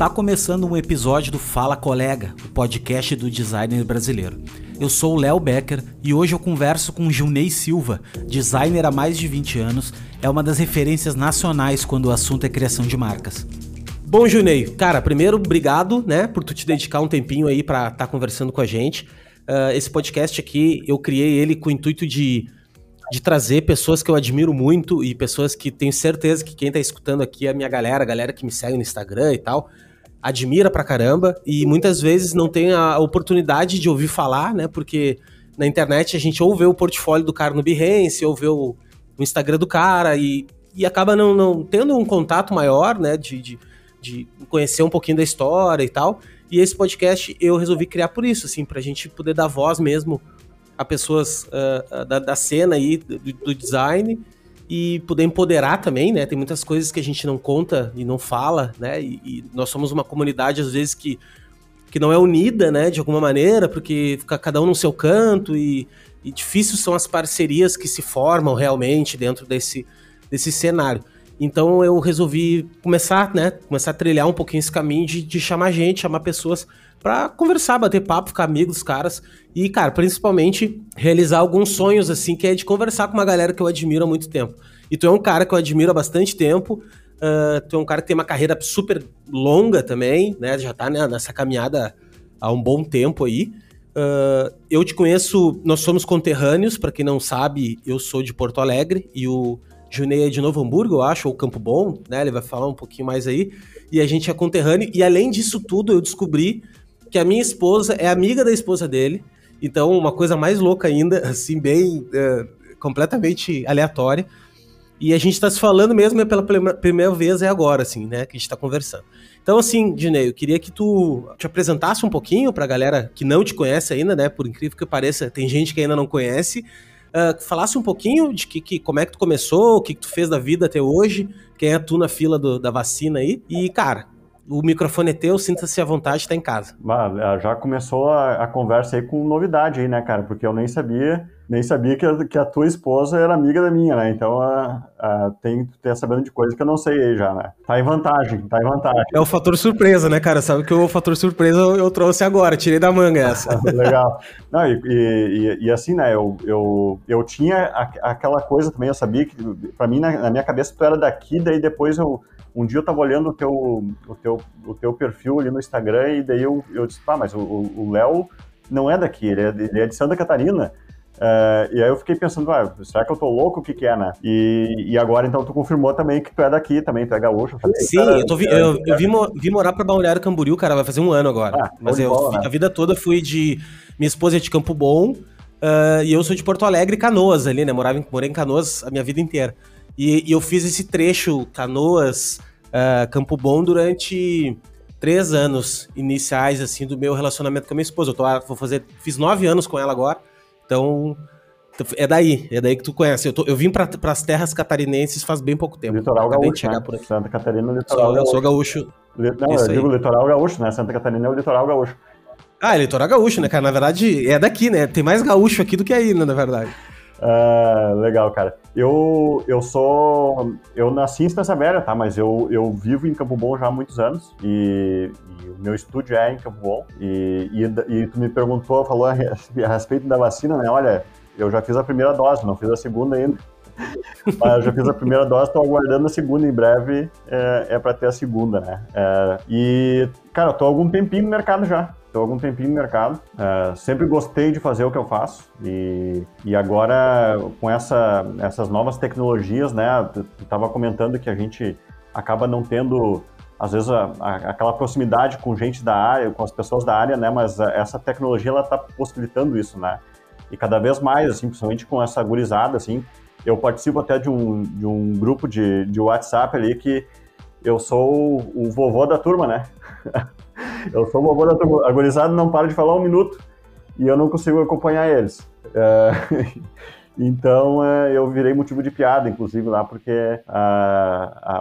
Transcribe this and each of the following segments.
Está começando um episódio do Fala Colega, o podcast do designer brasileiro. Eu sou o Léo Becker e hoje eu converso com Junei Silva, designer há mais de 20 anos, é uma das referências nacionais quando o assunto é criação de marcas. Bom, Junei, cara, primeiro, obrigado, né, por tu te dedicar um tempinho aí para estar tá conversando com a gente. Uh, esse podcast aqui, eu criei ele com o intuito de de trazer pessoas que eu admiro muito e pessoas que tenho certeza que quem tá escutando aqui é a minha galera, a galera que me segue no Instagram e tal, admira pra caramba e muitas vezes não tem a oportunidade de ouvir falar, né? Porque na internet a gente ou vê o portfólio do cara no Behance, ou vê o, o Instagram do cara e, e acaba não, não tendo um contato maior, né? De, de, de conhecer um pouquinho da história e tal. E esse podcast eu resolvi criar por isso, assim, pra gente poder dar voz mesmo a pessoas uh, da, da, cena aí, do, do, design, e poder empoderar também, né? Tem muitas coisas que a gente não conta e não fala, né? E, e, nós somos uma comunidade, às vezes, que, que não é unida, né? De alguma maneira, porque fica cada um no seu canto e, e difíceis são as parcerias que se formam realmente dentro desse, desse cenário. Então eu resolvi começar, né? Começar a trilhar um pouquinho esse caminho de, de chamar gente, chamar pessoas para conversar, bater papo, ficar amigo dos caras e, cara, principalmente realizar alguns sonhos, assim, que é de conversar com uma galera que eu admiro há muito tempo. E tu é um cara que eu admiro há bastante tempo, uh, tu é um cara que tem uma carreira super longa também, né? Já tá né, nessa caminhada há um bom tempo aí. Uh, eu te conheço, nós somos conterrâneos, para quem não sabe, eu sou de Porto Alegre e o Junei é de Novo Hamburgo, eu acho, ou Campo Bom, né? Ele vai falar um pouquinho mais aí. E a gente é conterrâneo, e além disso tudo, eu descobri que a minha esposa é amiga da esposa dele. Então, uma coisa mais louca ainda, assim, bem é, completamente aleatória. E a gente está se falando mesmo é pela primeira vez, é agora, assim, né, que a gente está conversando. Então, assim, Dinei, eu queria que tu te apresentasse um pouquinho para a galera que não te conhece ainda, né, por incrível que pareça, tem gente que ainda não conhece, uh, falasse um pouquinho de que, que, como é que tu começou, o que, que tu fez da vida até hoje, quem é tu na fila do, da vacina aí, e, cara, o microfone é teu, sinta-se à vontade, está em casa. Já começou a, a, conversa aí com novidade aí, né, cara? Porque eu nem sabia, nem sabia que a, que a tua esposa era amiga da minha, né? Então a, a, tem que ter sabendo de coisa que eu não sei aí já, né? Tá em vantagem, tá em vantagem. É o fator surpresa, né, cara? Sabe que o fator surpresa eu, eu trouxe agora, tirei da manga essa. Legal. Não, e, e, e, assim, né, eu, eu, eu tinha aquela coisa também, eu sabia que, pra mim, na, na minha cabeça, tu era daqui, daí depois eu um dia eu tava olhando o teu, o teu, o teu perfil ali no Instagram e daí eu, eu disse, pá, mas o Léo não é daqui, ele é de, ele é de Santa Catarina. Uh, e aí eu fiquei pensando, ah, será que eu tô louco? O que que é, né? E, e agora, então, tu confirmou também que tu é daqui também, tu é gaúcho. Falei, Sim, cara, eu, tô vi, eu, eu vim, vim, morar pra Balneário Camboriú, cara, vai fazer um ano agora. Ah, Mas eu, bola, né? a vida toda fui de... Minha esposa é de Campo Bom, uh, e eu sou de Porto Alegre Canoas ali, né? Morava em, morei em Canoas a minha vida inteira. E, e eu fiz esse trecho Canoas, uh, Campo Bom durante três anos iniciais assim do meu relacionamento com a minha esposa. Eu tô, vou fazer, fiz nove anos com ela agora, então é daí, é daí que tu conhece. Eu, tô, eu vim para as terras catarinenses faz bem pouco tempo. Litoral gaúcho, né? Santa Catarina, litoral sou, gaúcho. Eu sou gaúcho. Não, Isso eu digo litoral gaúcho, né? Santa Catarina é o litoral gaúcho. Ah, é litoral gaúcho, né, cara? Na verdade, é daqui, né? Tem mais gaúcho aqui do que aí, né, na verdade. Uh, legal, cara. Eu, eu sou. Eu nasci em Estância Velha, tá? Mas eu, eu vivo em Campo Bom já há muitos anos. E, e o meu estúdio é em Campo Bom. E, e, e, tu me perguntou, falou a, a respeito da vacina, né? Olha, eu já fiz a primeira dose, não fiz a segunda ainda. Mas eu já fiz a primeira dose, estou aguardando a segunda em breve, é, é para ter a segunda, né? É, e, cara, eu tô há algum tempinho no mercado já. Estou algum tempinho no mercado. Uh, sempre gostei de fazer o que eu faço e, e agora com essa, essas novas tecnologias, né? Tu estava comentando que a gente acaba não tendo às vezes a, a, aquela proximidade com gente da área, com as pessoas da área, né? Mas a, essa tecnologia ela está possibilitando isso, né? E cada vez mais, assim, principalmente com essa gurizada, assim, eu participo até de um, de um grupo de, de WhatsApp ali que eu sou o vovô da turma, né? eu sou o vovô da turma. A gurizada não para de falar um minuto e eu não consigo acompanhar eles. É... Então é, eu virei motivo de piada, inclusive, lá, porque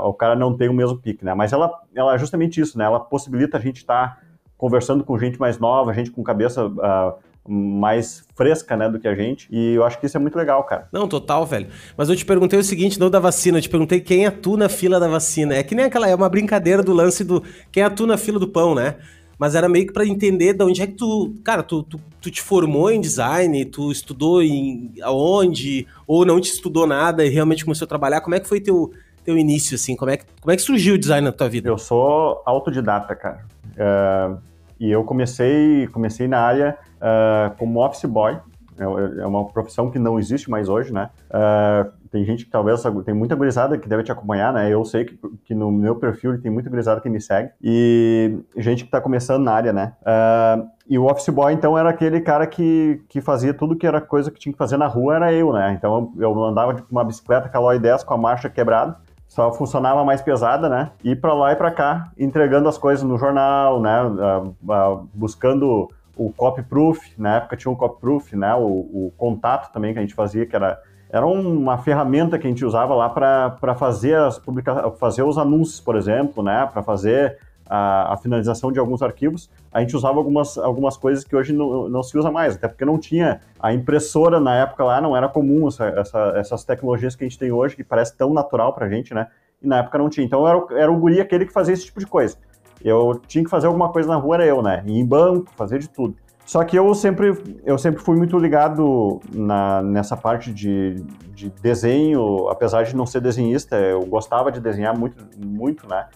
o cara não tem o mesmo pique, né? Mas ela, ela é justamente isso, né? Ela possibilita a gente estar tá conversando com gente mais nova, gente com cabeça uh, mais fresca, né, do que a gente. E eu acho que isso é muito legal, cara. Não, total, velho. Mas eu te perguntei o seguinte, não da vacina, eu te perguntei quem é tu na fila da vacina. É que nem aquela, é uma brincadeira do lance do quem é tu na fila do pão, né? Mas era meio que para entender de onde é que tu, cara, tu, tu, tu, te formou em design, tu estudou em aonde, ou não te estudou nada e realmente começou a trabalhar. Como é que foi teu, teu início, assim? Como é, que, como é que surgiu o design na tua vida? Eu sou autodidata, cara. Uh, e eu comecei, comecei na área uh, como office boy. É, é uma profissão que não existe mais hoje, né? Uh, tem gente que talvez tem muita gurizada que deve te acompanhar, né? Eu sei que, que no meu perfil tem muita gurizada que me segue e gente que está começando na área, né? Uh, e o office boy então era aquele cara que, que fazia tudo que era coisa que tinha que fazer na rua era eu, né? Então eu andava com uma bicicleta Caloi 10 com a marcha quebrada só funcionava mais pesada, né? Ir para lá e para cá, entregando as coisas no jornal, né? Uh, uh, buscando o copy proof, na época tinha um copy proof, né? O, o, contato também que a gente fazia, que era, era uma ferramenta que a gente usava lá para fazer as publica fazer os anúncios, por exemplo, né? Para fazer a, a, finalização de alguns arquivos, a gente usava algumas, algumas coisas que hoje não, não se usa mais, até porque não tinha a impressora na época lá, não era comum essa, essa, essas tecnologias que a gente tem hoje, que parece tão natural pra gente, né? E na época não tinha. Então era, era o guri aquele que fazia esse tipo de coisa. Eu tinha que fazer alguma coisa na rua, era eu, né? Ir em banco, fazer de tudo. Só que eu sempre, eu sempre fui muito ligado na, nessa parte de, de desenho, apesar de não ser desenhista, eu gostava de desenhar muito, muito né?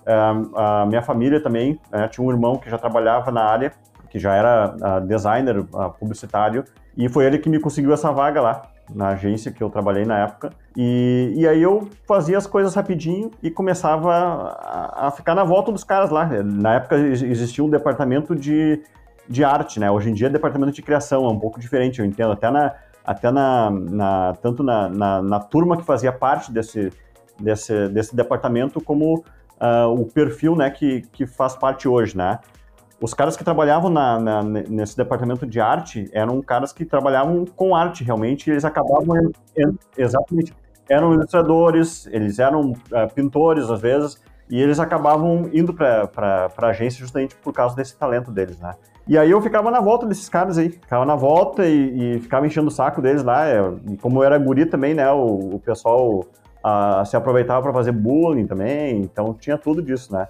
a minha família também, né? tinha um irmão que já trabalhava na área, que já era uh, designer, uh, publicitário, e foi ele que me conseguiu essa vaga lá na agência que eu trabalhei na época. E, e aí eu fazia as coisas rapidinho e começava a, a, ficar na volta dos caras lá. Na época existia um departamento de de arte, né? Hoje em dia é departamento de criação, é um pouco diferente, eu entendo. Até na, até na, na tanto na, na, na, turma que fazia parte desse, desse, desse departamento, como uh, o perfil, né, que, que faz parte hoje, né? Os caras que trabalhavam na, na, nesse departamento de arte eram caras que trabalhavam com arte realmente, eles acabavam exatamente eram ilustradores, eles eram uh, pintores às vezes, e eles acabavam indo para a agência justamente por causa desse talento deles, né? E aí eu ficava na volta desses caras aí, ficava na volta e, e ficava enchendo o saco deles lá. É, e como eu era guri também, né, o, o pessoal a, se aproveitava para fazer bullying também, então tinha tudo disso, né?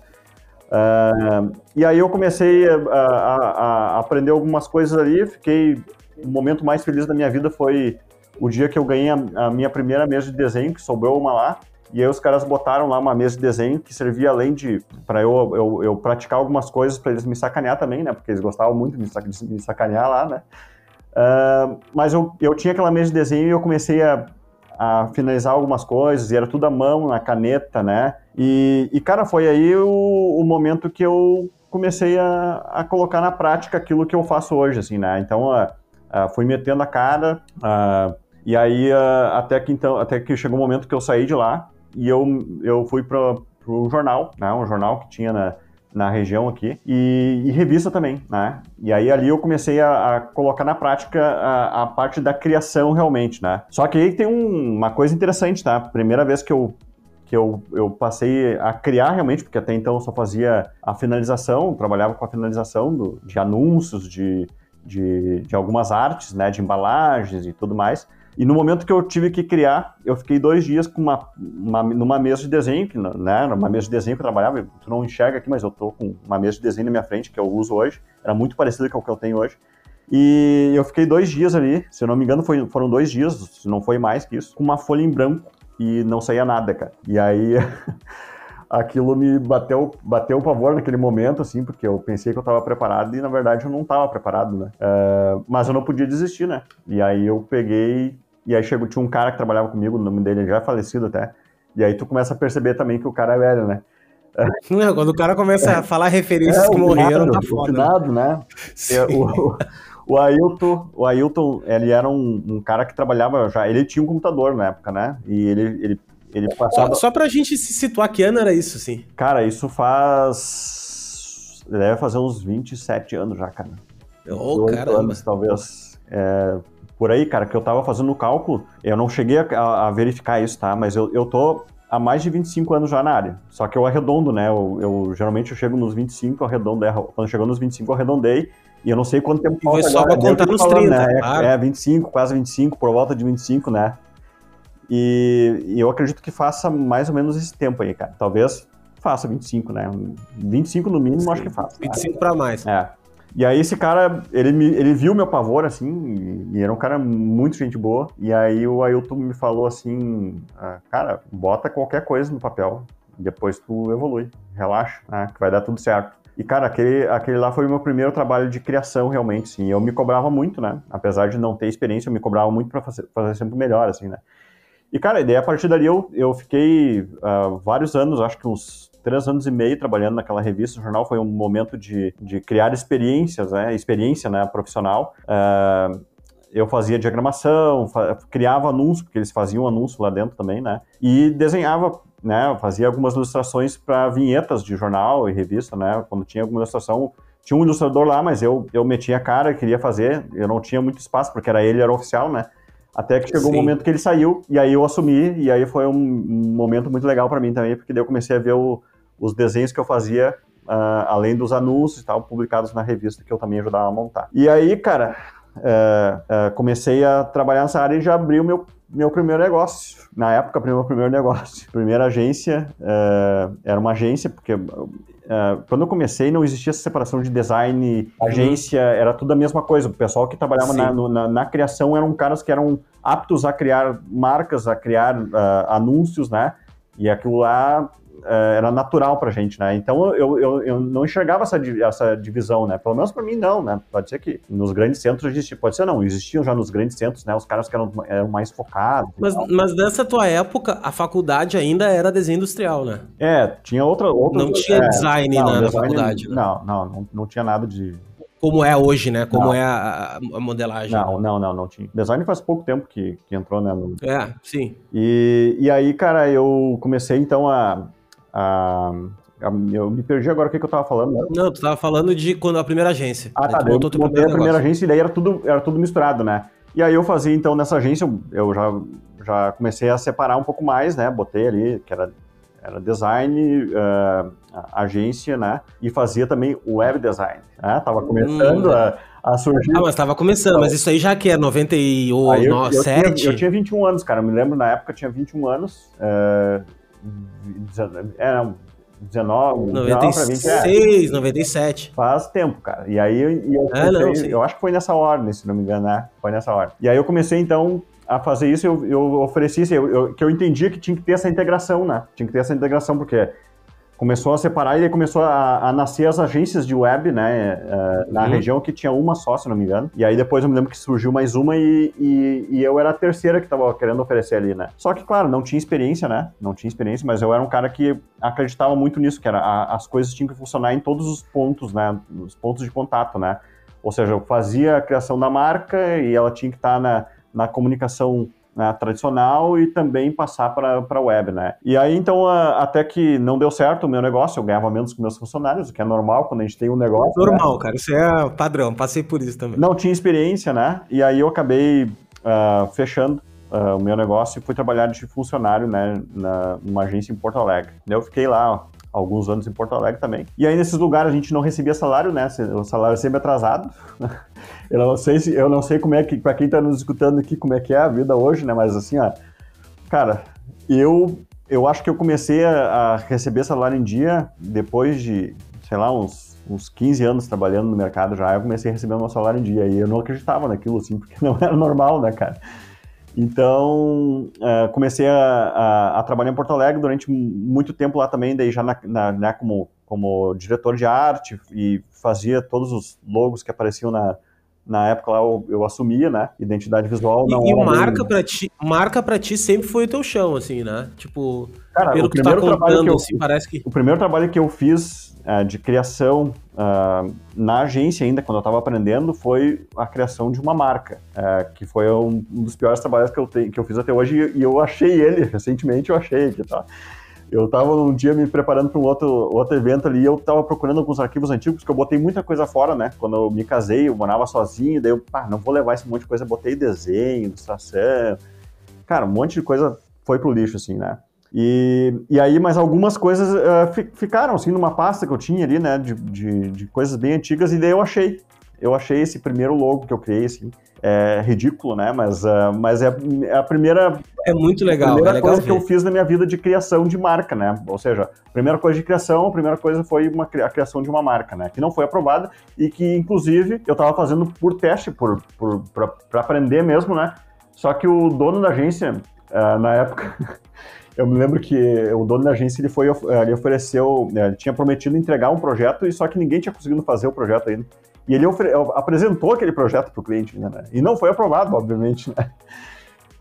Uh, e aí eu comecei a, a, a, aprender algumas coisas ali, fiquei... O momento mais feliz da minha vida foi o dia que eu ganhei a, minha primeira mesa de desenho, que sobrou uma lá, e aí os caras botaram lá uma mesa de desenho que servia além de para eu, eu, eu, praticar algumas coisas para eles me sacanear também, né? Porque eles gostavam muito de me sacanear lá, né? Uh, mas eu, eu tinha aquela mesa de desenho e eu comecei a, a finalizar algumas coisas, e era tudo à mão, na caneta, né? E, e cara, foi aí o, o momento que eu comecei a, a colocar na prática aquilo que eu faço hoje, assim, né? Então, uh, uh, fui metendo a cara, uh, e aí até que então, até que chegou o um momento que eu saí de lá, e eu, eu fui para o jornal, né, um jornal que tinha na, na região aqui, e, e, revista também, né? E aí ali eu comecei a, a colocar na prática a, a, parte da criação realmente, né? Só que aí tem um, uma coisa interessante, tá? Primeira vez que eu que eu, eu passei a criar realmente, porque até então eu só fazia a finalização, trabalhava com a finalização do, de anúncios, de, de, de algumas artes, né, de embalagens e tudo mais. E no momento que eu tive que criar, eu fiquei dois dias com uma, uma numa mesa de desenho, que, né, numa mesa de desenho que eu trabalhava, tu não enxerga aqui, mas eu tô com uma mesa de desenho na minha frente, que eu uso hoje, era muito parecida com o que eu tenho hoje. E eu fiquei dois dias ali, se eu não me engano foi, foram dois dias, se não foi mais que isso, com uma folha em branco e não saía nada, cara. E aí aquilo me bateu, bateu o pavor naquele momento, assim, porque eu pensei que eu estava preparado e na verdade eu não estava preparado, né? Uh, mas eu não podia desistir, né? E aí eu peguei e aí chegou, tinha um cara que trabalhava comigo, o nome dele já é falecido até. E aí tu começa a perceber também que o cara é velho, né? Não, quando o cara começa é, a falar referências é, que morreram, tá foda. Finado, né? O, o Ailton, o Ailton, ele era um, um, cara que trabalhava já, ele tinha um computador na época, né? E ele, ele, ele passava... Só, só pra gente se situar, que ano era isso, assim? Cara, isso faz... Deve fazer uns 27 anos já, cara. Ô, oh, caramba. anos, talvez. É, por aí, cara, que eu tava fazendo o cálculo, eu não cheguei a, a, verificar isso, tá? Mas eu, eu tô há mais de 25 anos já na área. Só que eu arredondo, né? Eu, eu geralmente eu chego nos 25, eu arredondo, quando chegou nos 25 eu arredondei, E eu não sei quanto tempo E foi só pra é contar nos falando, 30, né? É- claro. É, 25, quase 25, por volta de 25, né? E, e eu acredito que faça mais ou menos esse tempo aí, cara. Talvez faça 25, né? 25 no mínimo, acho que faça. 25 pra mais. É. E aí esse cara, ele, me, ele viu meu pavor, assim, e, era um cara muito gente boa. E aí o Ailton me falou assim, ah, cara, bota qualquer coisa no papel, depois tu evolui, relaxa, né, que vai dar tudo certo. E, cara, aquele, aquele lá foi o meu primeiro trabalho de criação, realmente, sim. Eu me cobrava muito, né? Apesar de não ter experiência, eu me cobrava muito pra fazer, fazer sempre melhor, assim, né? E, cara, daí a partir dali eu, eu fiquei ah, vários anos, acho que uns três anos e meio trabalhando naquela revista, o jornal foi um momento de, de criar experiências, né? Experiência, né? Profissional. Ah, eu fazia diagramação, fa- criava anúncio, porque eles faziam anúncio lá dentro também, né? E desenhava, né? Fazia algumas ilustrações para vinhetas de jornal e revista, né? Quando tinha alguma ilustração, tinha um ilustrador lá, mas eu, eu metia a cara, queria fazer, eu não tinha muito espaço, porque era ele, era oficial, né? Até que chegou o Sim. momento que ele saiu, e aí eu assumi, e aí foi um, um momento muito legal para mim também, porque daí eu comecei a ver o- os desenhos que eu fazia, ah, além dos anúncios e tal, publicados na revista que eu também ajudava a montar. E aí, cara, é, é, comecei a trabalhar nessa área e já abri o meu, meu primeiro negócio. Na época, meu primeiro negócio. Primeira agência, é, era uma agência, porque quando eu comecei não existia essa separação de design, agência, era tudo a mesma coisa. O pessoal que trabalhava na, no- na, na criação eram caras que eram aptos a criar marcas, a criar ah, anúncios, né? E aquilo lá eh, era natural pra gente, né? Então eu, eu, eu não enxergava essa, essa divisão, né? Pelo menos pra mim não, né? Pode ser que nos grandes centros existia, pode ser não, existiam já nos grandes centros, né? Os caras que eram, eram mais focados. Mas, mas nessa tua época, a faculdade ainda era desenho industrial, né? É, tinha outra. outra Não tinha é, design não, na, na design- faculdade, né? Não, não, não, não tinha nada de. Como é hoje, né? Como Não. é a, a- a modelagem. Não, não, não, não tinha. Design faz pouco tempo que, que entrou, né? no- É, sim. E, e aí, cara, eu comecei então a. a- a- eu me perdi agora o que, que eu tava falando, né? Não, tu tava falando de quando a primeira agência. Ah, tá. Eu montei a primeira negócio. agência e daí era tudo, era tudo misturado, né? E aí eu fazia, então, nessa agência, eu- eu já, já comecei a separar um pouco mais, né? Botei ali, que era, era design, ah, a- agência, né? E fazia também web design, né? Tava começando Hum. a, a surgir. Ah, mas tava começando, mas isso aí já que é Aí eu, eu, 97? tinha, eu tinha 21 anos, cara. Eu me lembro na época eu tinha 21 anos. É, não, 19, 19 pra 20, é. 96, 97. Faz tempo, cara. E aí eu, eu, Ah, não, comecei- eu acho que foi nessa ordem, se não me engano, né? Foi nessa ordem. E aí eu comecei, então, a fazer isso, eu, eu ofereci isso, eu, eu- que eu entendia que tinha que ter essa integração, né? Tinha que ter essa integração, porque começou a separar e aí começou a, a nascer as agências de web, né? eh, na Uhum. região que tinha uma só, se não me engano. E aí depois eu me lembro que surgiu mais uma e, e, e eu era a terceira que tava querendo oferecer ali, né? Só que, claro, não tinha experiência, né? Não tinha experiência, mas eu era um cara que acreditava muito nisso, que era a- as coisas tinham que funcionar em todos os pontos, né? Os pontos de contato, né? Ou seja, eu fazia a criação da marca e ela tinha que estar na, na comunicação né, tradicional e também passar para a web, né? E aí, então, a- até que não deu certo o meu negócio, eu ganhava menos que meus funcionários, o que é normal quando a gente tem um negócio. né? Normal, cara. Isso é padrão. Passei por isso também. Não tinha experiência, né? E aí eu acabei ah, fechando ah, o meu negócio e fui trabalhar de funcionário, né, na, numa agência em Porto Alegre. Eu fiquei lá ó, alguns anos em Porto Alegre também. E aí nesses lugares a gente não recebia salário, né? O salário sempre atrasado. Eu não sei se eu não sei como é que para quem tá nos escutando aqui como é que é a vida hoje, né? Mas assim, ó, cara, eu eu acho que eu comecei a, a receber salário em dia depois de, sei lá, uns uns 15 anos trabalhando no mercado já, eu comecei a receber meu salário em dia e eu não acreditava naquilo assim, porque não era normal, né, cara? Então, eh, comecei a, a- a trabalhar em Porto Alegre durante muito tempo lá também, daí já na, na- né, como, como diretor de arte e fazia todos os logos que apareciam na, na época lá, eu, eu assumia, né? Identidade visual. não E, e marca pra ti, marca pra ti sempre foi o teu chão, assim, né? Tipo, Cara, pelo o que tu tá contando, que eu, assim, parece que. O primeiro trabalho que eu fiz eh, de criação ah, na agência ainda, quando eu estava aprendendo, foi a criação de uma marca, eh, que foi um, um dos piores trabalhos que eu, tenho, que eu fiz até hoje e, e eu achei ele, recentemente eu achei aqui, tá? Eu estava um dia me preparando para um outro, outro evento ali e eu estava procurando alguns arquivos antigos, porque eu botei muita coisa fora, né? Quando eu me casei, eu morava sozinho, daí eu, pá, não vou levar esse monte de coisa, botei desenho, ilustração, cara, um monte de coisa foi pro lixo, assim, né? E, e aí, mas algumas coisas eh, fi- ficaram, assim, numa pasta que eu tinha ali, né, de, de, de coisas bem antigas, e daí eu achei. Eu achei esse primeiro logo que eu criei, assim, é ridículo, né? Mas, uh, mas é, é, a primeira. É muito legal. A primeira é legal coisa ver. que eu fiz na minha vida de criação de marca, né? Ou seja, a primeira coisa de criação, a primeira coisa foi uma, a criação de uma marca, né? Que não foi aprovada e que, inclusive, eu estava fazendo por teste, por, por, para aprender mesmo, né? Só que o dono da agência, uh, na época. Eu me lembro que o dono da agência ele foi, ele ofereceu, ele tinha prometido entregar um projeto e só que ninguém tinha conseguido fazer o projeto ainda. E ele apresentou aquele projeto para o cliente, né? E não foi aprovado, obviamente, né?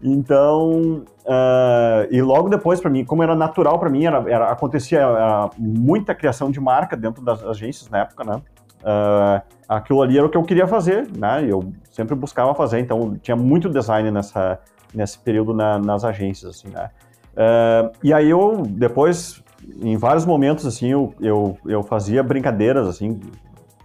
Então, uh, e logo depois para mim, como era natural para mim, era, era acontecia uh, muita criação de marca dentro das agências na época, né? Uh, aquilo ali era o que eu queria fazer, né? Eu sempre buscava fazer, então tinha muito design nessa nesse período na, nas agências, assim, né? Uh, e aí eu, depois, em vários momentos, assim, eu, eu, eu fazia brincadeiras, assim,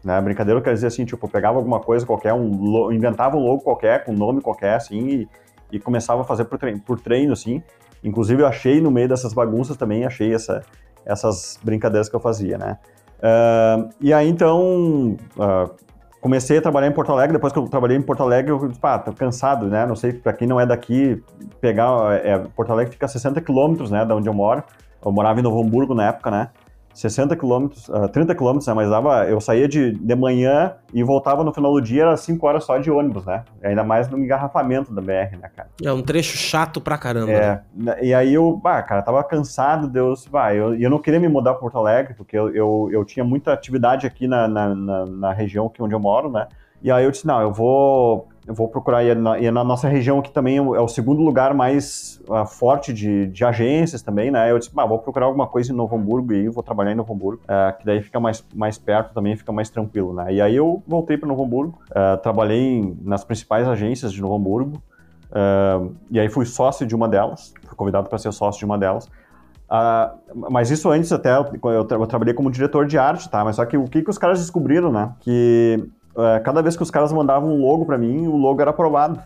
né? Brincadeira quer dizer assim, tipo, pegava alguma coisa qualquer, um, inventava um logo qualquer, com um nome qualquer, assim, e, e começava a fazer por treino, por treino, assim. Inclusive, eu achei no meio dessas bagunças também, achei essa, essas brincadeiras que eu fazia, né? Uh, e aí, então, uh, comecei a trabalhar em Porto Alegre, depois que eu trabalhei em Porto Alegre, eu disse, pá, tô cansado, né? Não sei, para quem não é daqui, pegar, é, Porto Alegre fica a 60 quilômetros, né, da onde eu moro. Eu morava em Novo Hamburgo na época, né? 60 quilômetros, uh, 30 quilômetros, né? Mas dava, eu saía de, de manhã e voltava no final do dia, era 5 horas só de ônibus, né? Ainda mais no engarrafamento da BR, né, cara? É um trecho chato pra caramba. É, né? e aí eu, bah, cara, tava cansado, Deus, bah, eu, eu não queria me mudar para Porto Alegre, porque eu, eu, eu tinha muita atividade aqui na, na, na, na região aqui onde eu moro, né? E aí eu disse, não, eu vou eu vou procurar, e na, e na, nossa região aqui também é o segundo lugar mais uh, forte de, de, agências também, né? Eu disse, vou procurar alguma coisa em Novo Hamburgo e vou trabalhar em Novo Hamburgo, uh, que daí fica mais, mais perto também, fica mais tranquilo, né? E aí eu voltei para Novo Hamburgo, uh, trabalhei nas principais agências de Novo Hamburgo, e aí fui sócio de uma delas, fui convidado para ser sócio de uma delas. mas isso antes até, eu, tra eu, trabalhei como diretor de arte, tá? Mas só que o que, que os caras descobriram, né? Que é, cada vez que os caras mandavam um logo para mim, o logo era aprovado.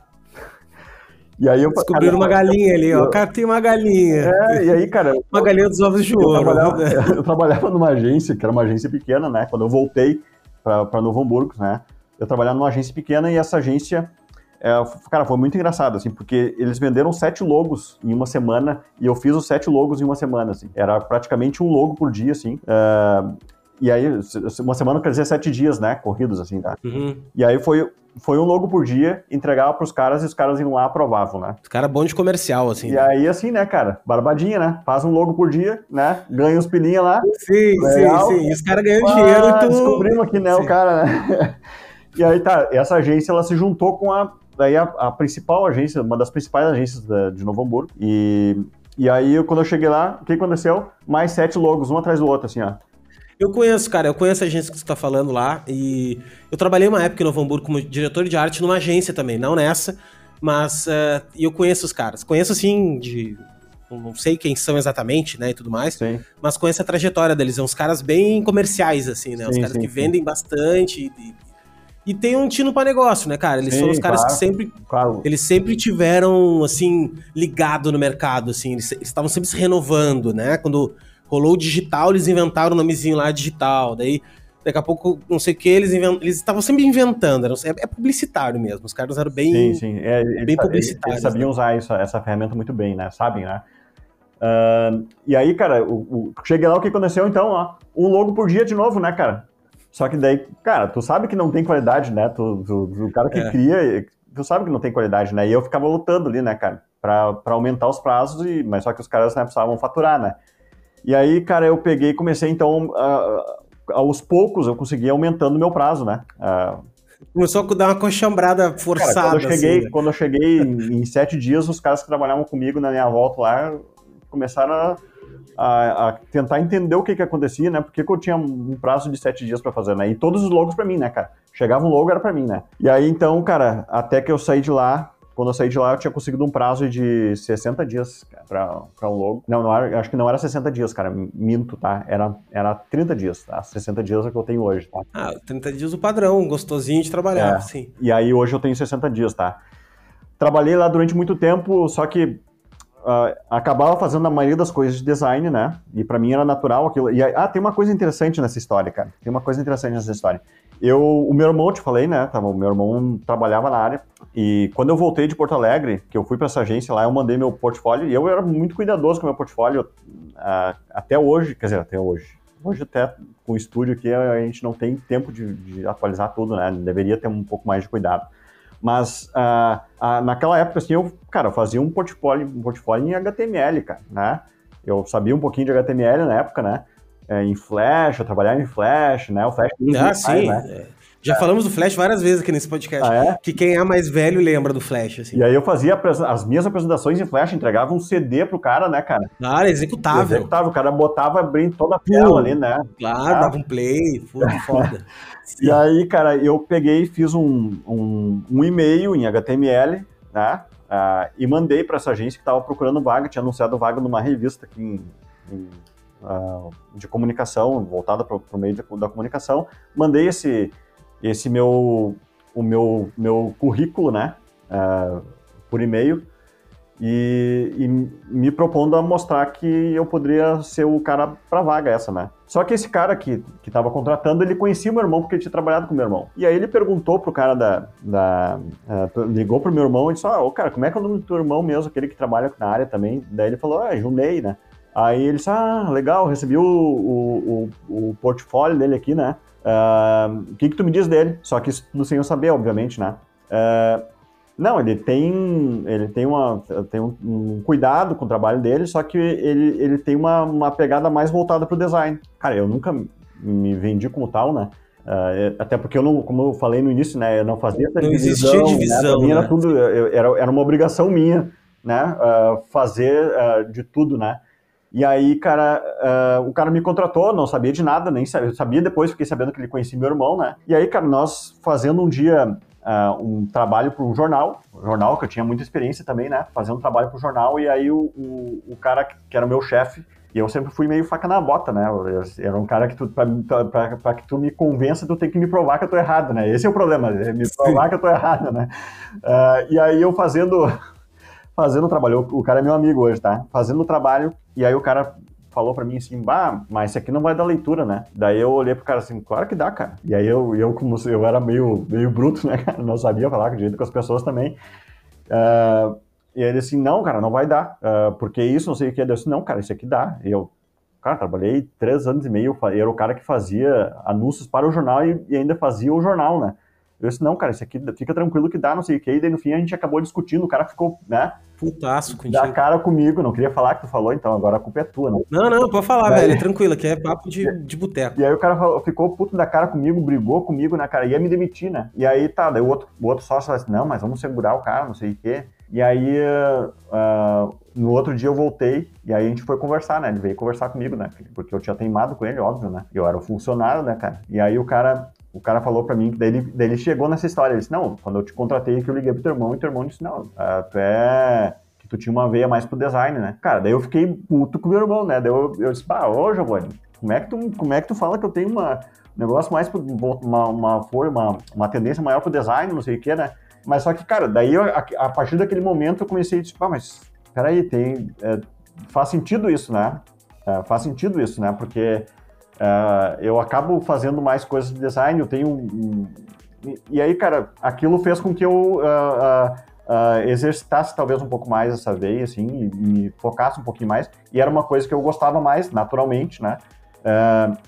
E aí eu Descobriram uma galinha ali, ó. O cara tem uma galinha. É, e aí, cara. Uma galinha dos ovos de ouro. Eu trabalhava, eu trabalhava numa agência, que era uma agência pequena, né? Quando eu voltei para Novo Hamburgo, né? Eu trabalhava numa agência pequena e essa agência. É, cara, foi muito engraçado, assim, porque eles venderam sete logos em uma semana e eu fiz os sete logos em uma semana, assim. Era praticamente um logo por dia, assim. Uh, e aí, uma semana quer dizer sete dias, né? Corridos, assim, tá? Uhum. E aí foi, foi um logo por dia, entregava pros caras e os caras iam lá aprovavam, né? Os caras bom de comercial, assim. E né? aí, assim, né, cara? Barbadinha, né? Faz um logo por dia, né? Ganha os pilinha lá. Sim, legal. sim, sim. E os caras ganham ah, dinheiro e tu... Descobrimos aqui, né, sim. o cara, né? e aí, tá, essa agência, ela se juntou com a, daí a, a principal agência, uma das principais agências da, de Novo Hamburgo. E, e aí, quando eu cheguei lá, o que aconteceu? Mais sete logos, um atrás do outro, assim, ó. Eu conheço, cara, eu conheço a agência que você tá falando lá e eu trabalhei uma época em Novo Hamburgo como diretor de arte numa agência também, não nessa, mas uh, eu conheço os caras. Conheço, assim, de... Não sei quem são exatamente, né, e tudo mais, sim. mas conheço a trajetória deles. São uns caras bem comerciais, assim, né? Sim, os caras sim, que vendem bastante e, e tem um tino para negócio, né, cara? Eles Sim, são os caras claro, que sempre. Claro. Eles sempre tiveram, assim, ligado no mercado, assim. Eles estavam sempre se renovando, né? Quando rolou o digital, eles inventaram o nomezinho lá digital. Daí, daqui a pouco, não sei o que, eles eles estavam sempre inventando. Eram, é, é, publicitário mesmo. Os caras eram bem, sim, sim. É, bem publicitários. Eles, sabiam né? usar isso, essa ferramenta muito bem, né? Sabem, né? Uh, e aí, cara, o, o, cheguei lá, o que aconteceu então? Ó, um logo por dia de novo, né, cara? Só que daí, cara, tu sabe que não tem qualidade, né? Tu, tu, o cara que é. cria, tu sabe que não tem qualidade, né? E eu ficava lutando ali, né, cara? Pra, pra aumentar os prazos, e, mas só que os caras né, precisavam faturar, né? E aí, cara, eu peguei e comecei, então, aos poucos, eu consegui aumentando o meu prazo, né? Começou a dar uma coxambrada forçada. Cara, quando eu cheguei, assim, né? quando eu cheguei em, em, sete dias, os caras que trabalhavam comigo na minha volta lá começaram a, a, a tentar entender o que que acontecia, né? Porque eu tinha um prazo de sete dias para fazer, né? E todos os logos para mim, né, cara? Chegava um logo, era para mim, né? E aí, então, cara, até que eu saí de lá, quando eu saí de lá, eu tinha conseguido um prazo de 60 dias para um logo. Não, não era, acho que não era 60 dias, cara. Minto, tá? Era, era 30 dias, tá? 60 dias é o que eu tenho hoje, tá? Ah, 30 dias o padrão, gostosinho de trabalhar, é. sim. E aí hoje eu tenho 60 dias, tá? Trabalhei lá durante muito tempo, só que uh, acabava fazendo a maioria das coisas de design, né? E para mim era natural aquilo. E ah, tem uma coisa interessante nessa história, cara. Tem uma coisa interessante nessa história. Eu, o meu irmão, te falei, né? O meu irmão trabalhava na área. E quando eu voltei de Porto Alegre, que eu fui para essa agência lá, eu mandei meu portfólio. E eu era muito cuidadoso com meu portfólio uh, até hoje. Quer dizer, até hoje. Hoje até com o estúdio aqui a gente não tem tempo de, de atualizar tudo, né? Deveria ter um pouco mais de cuidado. Mas uh, uh, naquela época, assim, eu, cara, eu fazia um portfólio, um portfólio em HTML, cara, né? Eu sabia um pouquinho de HTML na época, né? É, em Flash, eu trabalhava em Flash, né? O Flash... Ah, sim. né? É. Já falamos do Flash várias vezes aqui nesse podcast. Ah, é? Que quem é mais velho lembra do Flash. Assim. E aí eu fazia as minhas apresentações em Flash, entregava um CD pro cara, né, cara? Claro, executável. Executável, o cara botava abrindo toda a tela ali, né? Claro, dava um play, foi foda. e aí, cara, eu peguei e fiz um, um, um e-mail em HTML, né? Uh, e mandei para essa agência que estava procurando vaga, tinha anunciado vaga numa revista aqui em, em, uh, de comunicação, voltada para o meio de, da comunicação. Mandei esse esse meu o meu meu currículo, né, uh, por e-mail e, e, me propondo a mostrar que eu poderia ser o cara para vaga essa, né? Só que esse cara que que estava contratando, ele conhecia meu irmão porque ele tinha trabalhado com meu irmão. E aí ele perguntou pro cara da, da uh, ligou pro meu irmão e disse: "Ah, oh, cara, como é que é o nome do teu irmão mesmo, aquele que trabalha na área também?" Daí ele falou: "Ah, é Junei, né?" Aí ele disse: "Ah, legal, recebi o, o, o, o portfólio dele aqui, né?" Uh, o que, que tu me diz dele? Só que isso tudo sem eu saber, obviamente, né? Uh, não, ele tem, ele tem, uma, tem um, um, cuidado com o trabalho dele, só que ele, ele tem uma, uma pegada mais voltada para o design. Cara, eu nunca me vendi como tal, né? Uh, até porque eu não, como eu falei no início, né, eu não fazia essa não divisão. Não existia divisão. Né? Mim era tudo, eu, era, era uma obrigação minha, né, uh, fazer uh, de tudo, né. E aí, cara, uh, o cara me contratou, não sabia de nada, nem sabia, sabia depois, fiquei sabendo que ele conhecia meu irmão, né? E aí, cara, nós fazendo um dia uh, um trabalho para um jornal, um jornal que eu tinha muita experiência também, né? Fazendo um trabalho para o jornal, e aí o, o, o, cara que era o meu chefe, e eu sempre fui meio faca na bota, né? Eu, era um cara que tu, para que tu me convença, tu tem que me provar que eu tô errado, né? Esse é o problema, é me provar que eu tô errado, né? Uh, e aí eu fazendo fazendo o trabalho, o cara é meu amigo hoje, tá? Fazendo o trabalho, e aí o cara falou para mim assim, bah, mas isso aqui não vai dar leitura, né? Daí eu olhei pro cara assim, claro que dá, cara. E aí eu, eu como eu era meio, meio bruto, né, cara? Não sabia falar com jeito com as pessoas também. Uh, e ele assim, não, cara, não vai dar, uh, porque isso, não sei o que. Eu disse, não, cara, isso aqui dá. E eu, cara, trabalhei três anos e meio, eu era o cara que fazia anúncios para o jornal e, e ainda fazia o jornal, né? Eu disse, não, cara, isso aqui fica tranquilo que dá, não sei o que. E daí no fim a gente acabou discutindo, o cara ficou, né? Putaço contigo. Dá cara comigo, não queria falar que tu falou, então agora a culpa é tua, né? Não, não, pode falar, daí... velho, é tranquilo, que é papo de, de boteco. E aí o cara falou, ficou puto da cara comigo, brigou comigo, né, cara, ia me demitir, né? E aí tá, daí o outro, o outro sócio falou assim, não, mas vamos segurar o cara, não sei o quê. E aí, uh, no outro dia eu voltei, e aí a gente foi conversar, né? Ele veio conversar comigo, né? Porque eu tinha teimado com ele, óbvio, né? Eu era o funcionário, né, cara? E aí o cara, o cara falou pra mim que daí ele, daí ele chegou nessa história. Ele disse: Não, quando eu te contratei, que eu liguei pro teu irmão, e teu irmão disse: Não, uh, tu é. que tu tinha uma veia mais pro design, né? Cara, daí eu fiquei puto com o meu irmão, né? Daí eu, eu disse: Pá, ô Giovanni, como é, que tu, como é que tu fala que eu tenho uma negócio mais pro, uma, uma, uma, uma tendência maior pro design, não sei o que, né? Mas só que, cara, daí eu, a, a, partir daquele momento eu comecei a dizer: Pá, mas peraí, tem. É, faz sentido isso, né? É, faz sentido isso, né? Porque Uh, eu acabo fazendo mais coisas de design, eu tenho um, um, e aí, cara, aquilo fez com que eu uh, uh, exercitasse talvez um pouco mais essa veia, assim, e me focasse um pouquinho mais. E era uma coisa que eu gostava mais, naturalmente, né?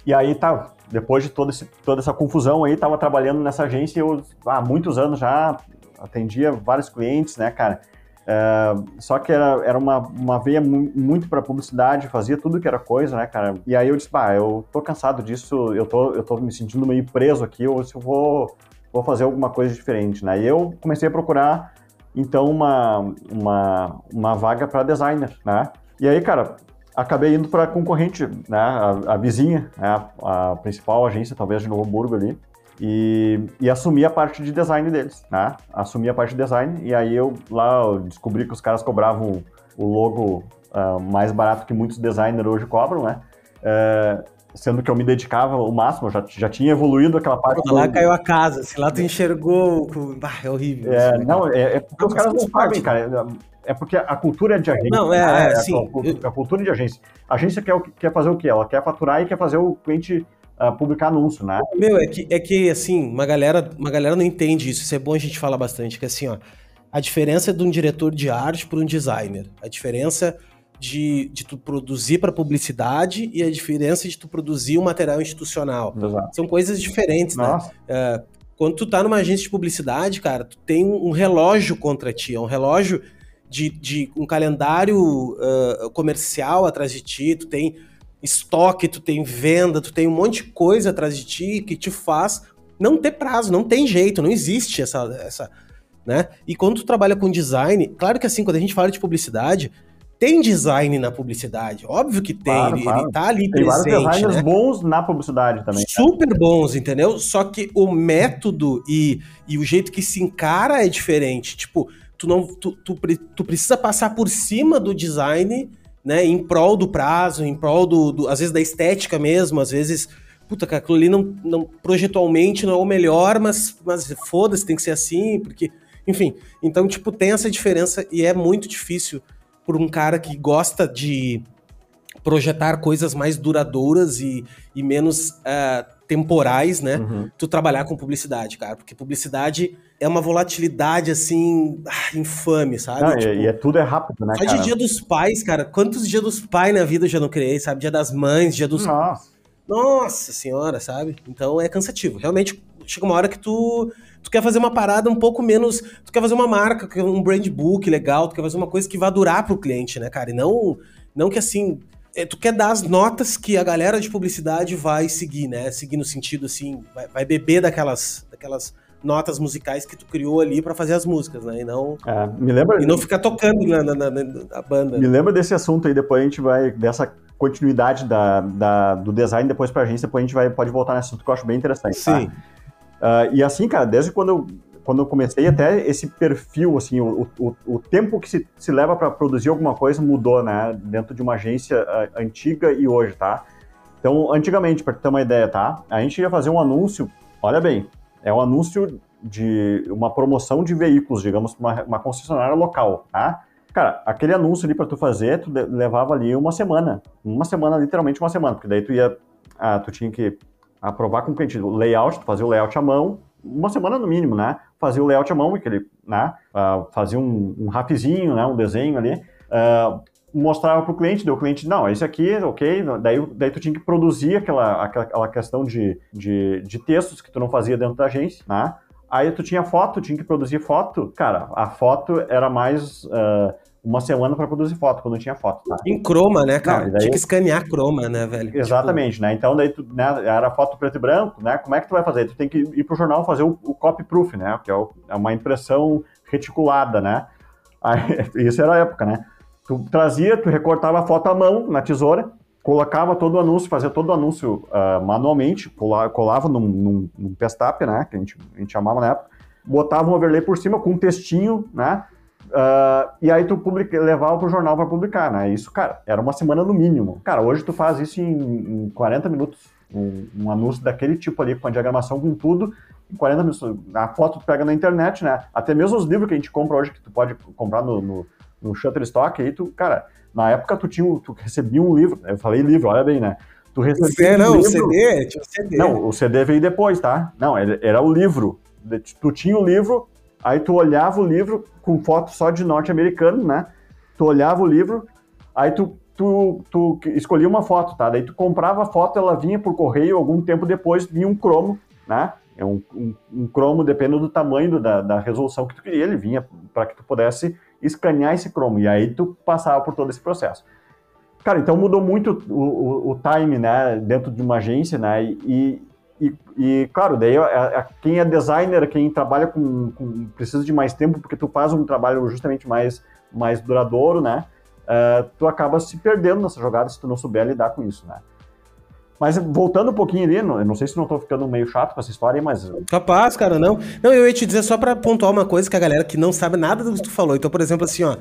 e aí, tá, depois de todo esse, toda essa confusão aí, tava trabalhando nessa agência, eu há muitos anos já atendia vários clientes, né, cara? É, só que era, era uma, uma veia muito para publicidade, fazia tudo que era coisa, né, cara? E aí eu disse, bah, eu tô cansado disso, eu tô, eu tô me sentindo meio preso aqui, ou se eu vou, vou fazer alguma coisa diferente, né? E eu comecei a procurar, então, uma, uma, uma vaga para designer, né? E aí, cara, acabei indo para concorrente, né, a, a vizinha, né, a principal agência, talvez, de Novo Hamburgo ali, e, e assumi a parte de design deles, né? Assumi a parte de design e aí eu lá eu descobri que os caras cobravam o logo uh, mais barato que muitos designers hoje cobram, né? Uh, sendo que eu me dedicava o máximo, já, já tinha evoluído aquela parte. Pô, lá caiu a casa, se lá tu enxergou, ah, é horrível. É, não, é, é porque os caras não sabem, cara. é porque a cultura é de agência. Não, é, né? é a, sim. a, a, cultura de agência. A agência quer, quer fazer o quê? Ela quer faturar e quer fazer o cliente uh, publicar anúncio, né? Meu, é que, é que assim, uma galera, uma galera não entende isso. Isso é bom a gente falar bastante, que assim, ó, a diferença de um diretor de arte para um designer. A diferença de, de tu produzir para publicidade e a diferença de tu produzir um material institucional. Exato. São coisas diferentes, né? Nossa. Uh, quando tu tá numa agência de publicidade, cara, tu tem um relógio contra ti, é um relógio de, de um calendário uh, comercial atrás de ti, tu tem estoque, tu tem venda, tu tem um monte de coisa atrás de ti que te faz não ter prazo, não tem jeito, não existe essa, essa, né? E quando tu trabalha com design, claro que assim, quando a gente fala de publicidade, tem design na publicidade, óbvio que tem, Claro, ele, claro. ele tá ali Tem vários presente, designers né? bons na publicidade também. Super bons, entendeu? Só que o método e, e o jeito que se encara é diferente. Tipo, tu não tu, tu, tu precisa passar por cima do design, né? Em prol do prazo, em prol do, do- às vezes da estética mesmo, às vezes. Puta, cara, aquilo ali não, não, projetualmente não é o melhor, mas, mas foda-se, tem que ser assim, porque. Enfim, então, tipo, tem essa diferença e é muito difícil por um cara que gosta de projetar coisas mais duradouras e, e menos ah, temporais, né? Uhum. Tu trabalhar com publicidade, cara. Porque publicidade é uma volatilidade, assim, ah, infame, sabe? Não, e- Tipo, e, é tudo é rápido, né, só de cara? dia dos pais, cara. Quantos dias dos pais na vida eu já não criei, sabe? Dia das mães, dia dos Nossa. nossa senhora, sabe? Então é cansativo. Realmente chega uma hora que tu, tu quer fazer uma parada um pouco menos. Tu quer fazer uma marca, um brand book legal, tu quer fazer uma coisa que vá durar pro cliente, né, cara? E não, não que assim. é, Tu quer dar as notas que a galera de publicidade vai seguir, né? Seguir no sentido assim, vai, vai beber daquelas, daquelas notas musicais que tu criou ali pra fazer as músicas, né? E não, É, me lembra, e não ficar tocando na, na, na- na banda. me lembra desse assunto aí, depois a gente vai, dessa continuidade da, da- do design depois pra agência, depois a gente vai, pode voltar nesse assunto que eu acho bem interessante. tá? Sim. Ah, e assim, cara, desde quando eu, quando eu comecei, até esse perfil, assim, o, o, o tempo que se, se leva para produzir alguma coisa mudou, né? Dentro de uma agência ah, antiga e hoje, tá? Então, antigamente, para ter uma ideia, tá? A gente ia fazer um anúncio, olha bem, é um anúncio de uma promoção de veículos, digamos, uma, uma concessionária local, tá? Cara, aquele anúncio ali para tu fazer, tu levava ali uma semana. Uma semana, literalmente uma semana, porque daí tu ia, ah, tu tinha que aprovar com o cliente o layout, tu fazia o layout à mão, uma semana no mínimo, né? Fazia o layout à mão, aquele, né? Ah, fazia um, um rapzinho, né? Um desenho ali, ah, mostrava pro cliente, daí o cliente, não, esse aqui, ok, daí, daí tu tinha que produzir aquela, aquela, questão de, de, de textos que tu não fazia dentro da agência, né? Aí tu tinha foto, tinha que produzir foto. Cara, a foto era mais ah, uma semana para produzir foto, quando tinha foto, tá? Em croma, né, cara? Não, daí- Tinha que escanear croma, né, velho? Tipo, Exatamente, né? Então daí tu, né, era foto preto e branco, né? Como é que tu vai fazer? Tu tem que ir pro jornal fazer o, o copy proof, né? Que é, o- é uma impressão reticulada, né? Aí, isso era a época, né? Tu trazia, tu recortava a foto à mão na tesoura, colocava todo o anúncio, fazia todo o anúncio ah, manualmente, cola- colava num, num, num pestap, né? Que a gente, a gente chamava na época, botava um overlay por cima com um textinho, né? Ah, e aí tu publica, levava pro jornal para publicar, né? Isso, cara, era uma semana no mínimo. Cara, hoje tu faz isso em, em 40 minutos. Um, um anúncio daquele tipo ali, com a diagramação, com tudo, em 40 minutos. A foto tu pega na internet, né? Até mesmo os livros que a gente compra hoje, que tu pode comprar no, no, no Shutterstock, aí tu, cara, na época tu, tinha, tu recebia um livro, eu falei livro, olha bem, né? Tu recebia um não, o livro, CD, tinha o CD. não, o CD veio depois, tá? Não, era o livro. Tu tinha o livro, aí tu olhava o livro com foto só de norte-americano, né? Tu olhava o livro, aí tu, tu, tu escolhia uma foto, tá? Daí tu comprava a foto, ela vinha por correio, algum tempo depois vinha um cromo, né? É um, um, um cromo, dependendo do tamanho do- da, da resolução que tu queria, ele vinha para que tu pudesse escanear esse cromo. E aí tu passava por todo esse processo. Cara, então mudou muito o, o, o time, né, dentro de uma agência, né, e, e, e claro, daí a- a- quem é designer, quem trabalha com, com- precisa de mais tempo, porque tu faz um trabalho justamente mais, mais duradouro, né, eh, tu acaba se perdendo nessa jogada se tu não souber lidar com isso, né. Mas voltando um pouquinho ali, não- eu não sei se não tô ficando meio chato com essa história, mas Capaz, cara, não. Não, eu ia te dizer só pra pontuar uma coisa que a galera que não sabe nada do que tu falou. Então, por exemplo, assim, ó,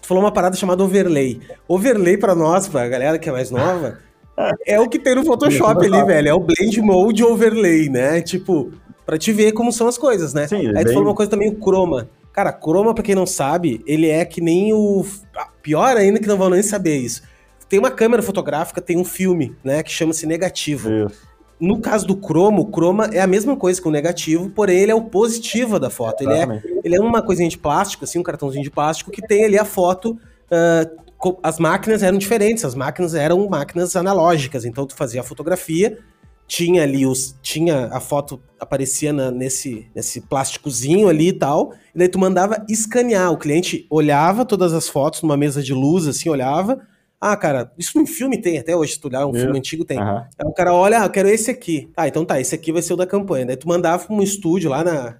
tu falou uma parada chamada overlay. Overlay pra nós, pra galera que é mais nova, é o que tem no Photoshop ali, velho. É o blend mode overlay, né? Tipo, pra te ver como são as coisas, né? Sim, Aí tu bem- falou uma coisa também, o chroma. Cara, croma, pra quem não sabe, ele é que nem o. Pior ainda que não vão nem saber isso. Tem uma câmera fotográfica, tem um filme, né, que chama-se negativo. Isso. No caso do cromo, o croma é a mesma coisa que o negativo, porém ele é o positivo da foto. Ele é, ele é uma coisinha de plástico, assim, um cartãozinho de plástico que tem ali a foto. Uh, as máquinas eram diferentes, as máquinas eram máquinas analógicas, então tu fazia a fotografia, tinha ali os. Tinha a foto aparecia na, nesse, nesse plásticozinho ali e tal. E daí tu mandava escanear. O cliente olhava todas as fotos numa mesa de luz, assim, olhava. Ah, cara, isso no filme tem até hoje, se tu olhar um filme antigo tem. Uhum. Aí o cara olha, ah, eu quero esse aqui. Ah, então tá, esse aqui vai ser o da campanha. Daí tu mandava pra um estúdio lá na,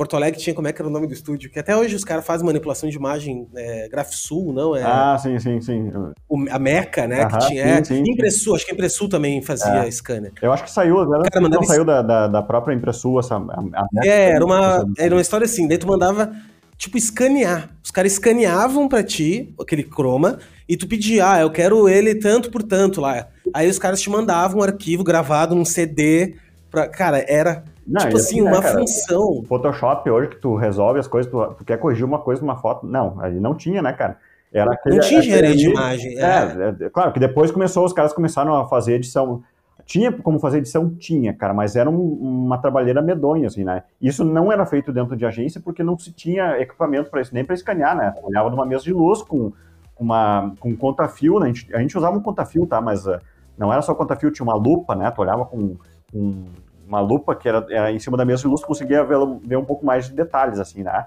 Porto Alegre tinha como é que era o nome do estúdio, que até hoje os caras fazem manipulação de imagem, é, Grafsul, não? É, ah, sim, sim, sim. O, a Meca, né, Aham, que tinha, sim, sim, Impressul, acho que a Impressul também fazia é. scanner. Eu acho que saiu, né? Cara, não saiu da, da, da, própria Impressul, essa... A, a é, era uma, era uma história assim, daí tu mandava, tipo, escanear. Os caras escaneavam pra ti, aquele croma, e tu pedia, ah, eu quero ele tanto por tanto lá. Aí os caras te mandavam um arquivo gravado num CD, pra, cara, era não, tipo assim, assim né, uma cara, função. Photoshop hoje que tu resolve as coisas, tu, tu, quer corrigir uma coisa numa foto. Não, aí não tinha, né, cara? Era aquele, não tinha engenharia de imagem. É. É, é. claro que depois começou, os caras começaram a fazer edição. Tinha como fazer edição? Tinha, cara, mas era um, uma trabalheira medonha, assim, né? Isso não era feito dentro de agência porque não se tinha equipamento para isso, nem para escanear, né? Olhava numa mesa de luz com uma com conta-fio, né? a, gente, a gente usava um conta-fio, tá? Mas uh, não era só conta-fio, tinha uma lupa, né? Tu olhava com, com uma lupa que era, era, em cima da mesa de luz, conseguia ver, ver um pouco mais de detalhes, assim, né?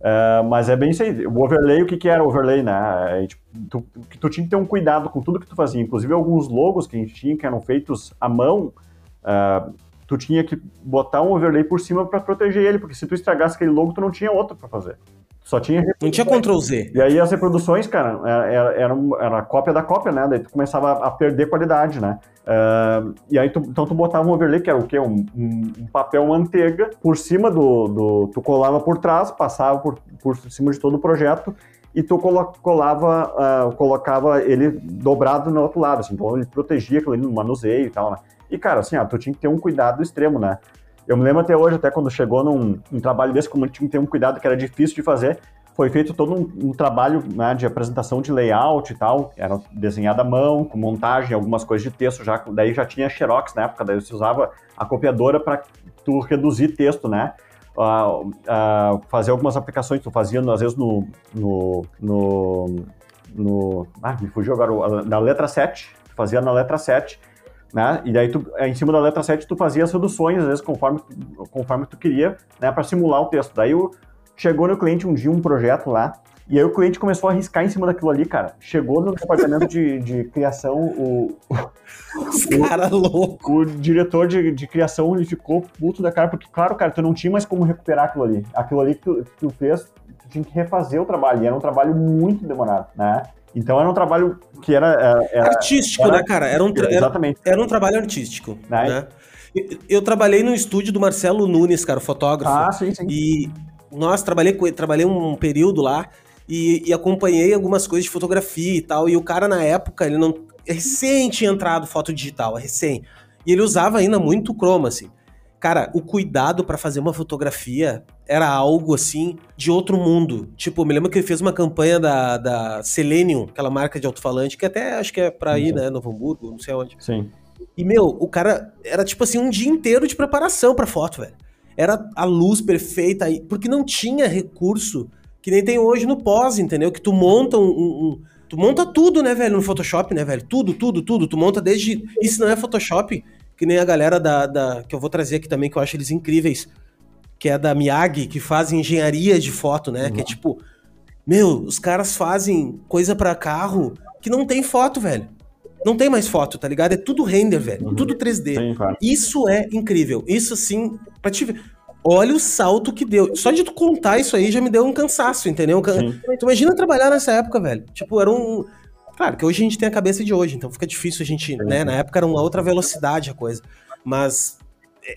Uh, mas é bem isso aí. O overlay, o que, que era o overlay, né? É, tipo, tu, tu, tinha que ter um cuidado com tudo que tu fazia. Inclusive, alguns logos que a gente tinha, que eram feitos à mão, uh, tu tinha que botar um overlay por cima para proteger ele, porque se tu estragasse aquele logo, tu não tinha outro para fazer. Só tinha. Não tinha Ctrl Z. E aí as reproduções, cara, era, era, era a cópia da cópia, né? Daí tu começava a perder qualidade, né? Uh, e aí, tu, então tu botava um overlay, que era o quê? Um, um, um, papel manteiga por cima do, do. Tu colava por trás, passava por, por cima de todo o projeto e tu colava, uh, colocava ele dobrado no outro lado, assim, então ele protegia aquilo ali no manuseio e tal, né? E, cara, assim, ó, tu tinha que ter um cuidado extremo, né? Eu me lembro até hoje, até quando chegou num, num trabalho desse, como tinha que ter um cuidado que era difícil de fazer, foi feito todo um, um trabalho né, de apresentação de layout e tal, era desenhado à mão, com montagem, algumas coisas de texto, já, daí já tinha xerox na época, daí você usava a copiadora para tu reduzir texto, né? Uh, uh, fazer algumas aplicações, tu fazia às vezes no, no, no, no ah, me fugiu agora, na letra 7, fazia na letra 7, né? E daí tu, é, em cima da letra 7 tu fazia as reduções, às vezes conforme, conforme tu queria, né, para simular o texto. Daí o, chegou no cliente um dia um projeto lá, e aí o cliente começou a riscar em cima daquilo ali, cara. Chegou no departamento de, de criação, o. Os cara louco. O diretor de, de criação ele ficou puto da cara, porque, claro, cara, tu não tinha mais como recuperar aquilo ali. Aquilo ali que tu, que tu fez, tu tinha que refazer o trabalho. E era um trabalho muito demorado, né? Então era um trabalho que era. É, era artístico, era, né, cara? Era um, tra... exatamente. Era, era um trabalho artístico. Né? né? Eu, eu trabalhei no estúdio do Marcelo Nunes, cara, fotógrafo. Ah, sim, sim. E, nossa, trabalhei, trabalhei um período lá e, e, acompanhei algumas coisas de fotografia e tal. E o cara, na época, ele não. Recém tinha entrado foto digital, recém. E ele usava ainda muito croma, assim. Cara, o cuidado para fazer uma fotografia era algo assim de outro mundo. Tipo, me lembro que ele fez uma campanha da, da Selenium, aquela marca de alto-falante, que até acho que é pra ir, né? Novo Hamburgo, não sei onde. Sim. E, meu, o cara era tipo assim, um dia inteiro de preparação pra foto, velho. Era a luz perfeita, aí, porque não tinha recurso que nem tem hoje no pós, entendeu? Que tu monta um, um, Tu monta tudo, né, velho, no Photoshop, né, velho? Tudo, tudo, tudo. Tu monta desde. Isso não é Photoshop que nem a galera da, da, que eu vou trazer aqui também, que eu acho eles incríveis, que é da Miyagi, que fazem engenharia de foto, né? Uhum. Que é tipo, meu, os caras fazem coisa para carro que não tem foto, velho. Não tem mais foto, tá ligado? É tudo render, velho. Uhum. Tudo 3D. Sim, claro. Isso é incrível. Isso sim, pra te ver. Olha o salto que deu. Só de tu contar isso aí já me deu um cansaço, entendeu? Sim. Tu imagina trabalhar nessa época, velho. Tipo, era um. Claro que hoje a gente tem a cabeça de hoje, então fica difícil a gente, né? Na época era uma outra velocidade a coisa. Mas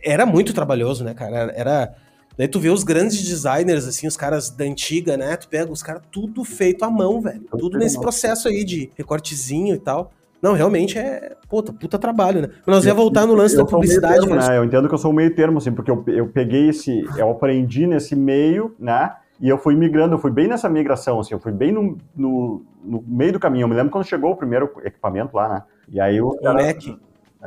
era muito trabalhoso, né, cara? Era. Daí tu vê os grandes designers, assim, os caras da antiga, né? Tu pega os caras tudo feito à mão, velho. Tudo nesse processo aí de recortezinho e tal. Não, realmente é puta, puta trabalho, né? Mas nós ia voltar no lance eu da publicidade. Termo, né? Eu entendo que eu sou o meio termo, assim, porque eu, eu peguei esse. Eu aprendi nesse meio, né? E eu fui migrando, eu fui bem nessa migração, assim, eu fui bem no, no, no meio do caminho. Eu me lembro quando chegou o primeiro equipamento lá, né? E aí o. O Mac.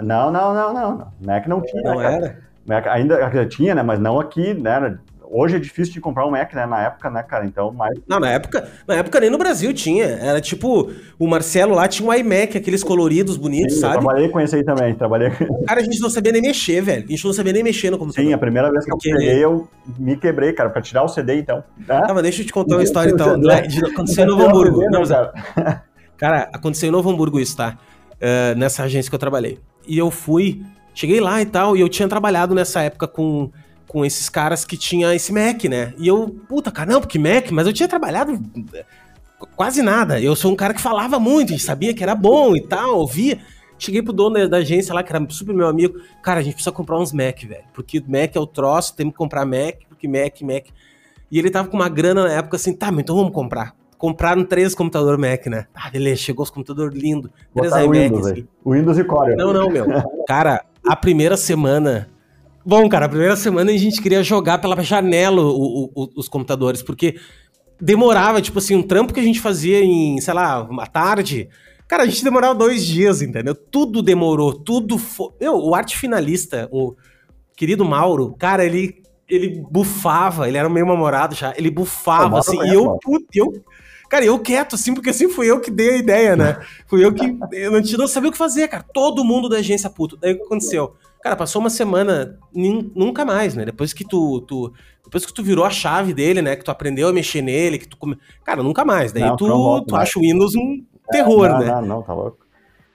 Não, não, não, não, não. Mac não tinha. Não né, cara? era? Mac ainda tinha, né? Mas não aqui, né? Hoje é difícil de comprar um Mac, né? Na época, né, cara? Então, mais. Não, na época, na época nem no Brasil tinha. Era tipo, o Marcelo lá tinha um iMac, aqueles coloridos bonitos, Sim, eu sabe? trabalhei com esse aí também. Trabalhei com. Cara, a gente não sabia nem mexer, velho. A gente não sabia nem mexer no computador. Sim, a primeira vez que eu peguei, eu me quebrei, cara, pra tirar o CD, então. Ah, mas deixa eu te contar uma história então. de- Aconteceu em Novo Hamburgo. Não, Zé. Cara, aconteceu em Novo Hamburgo isso, tá? Eh, nessa agência que eu trabalhei. E eu fui, cheguei lá e tal, e eu tinha trabalhado nessa época com, com esses caras que tinha esse Mac, né? E eu, puta, cara, não, porque Mac, mas eu tinha trabalhado eh, quase nada. Eu sou um cara que falava muito e sabia que era bom e tal, ouvia. Cheguei pro dono da- agência lá, que era super meu amigo. Cara, a gente precisa comprar uns Mac, velho. Porque Mac é o troço, temos que comprar Mac, porque Mac, Mac. E ele tava com uma grana na época assim, tá, mas então vamos comprar. Compraram três computadores Mac, né? Ah, beleza, chegou os computadores lindos. Três iMacs. Windows assim. Windows e Core. Não, não, meu. Cara, a primeira semana. Bom, cara, a primeira semana a gente queria jogar pela janela o- o- os computadores, porque demorava, tipo assim, um trampo que a gente fazia em, sei lá, uma tarde. Cara, a gente demorava dois dias, entendeu? Tudo demorou, tudo foi. Meu, o arte finalista, o querido Mauro, cara, ele, ele bufava, ele era meio namorado já, ele bufava, assim, e eu, puta, eu. Cara, eu quieto, assim, porque assim fui eu que dei a ideia, né? Fui eu que. Eu não, tinha- não sabia o que fazer, cara. Todo mundo da agência puto. Daí o que aconteceu? Cara, passou uma semana, nunca mais, né? Depois que tu, tu. Depois que tu virou a chave dele, né? Que tu aprendeu a mexer nele, que tu. come- Cara, nunca mais. Daí Não, tu, tu mais. acha o Windows um terror, não, né? Não, não, tá louco.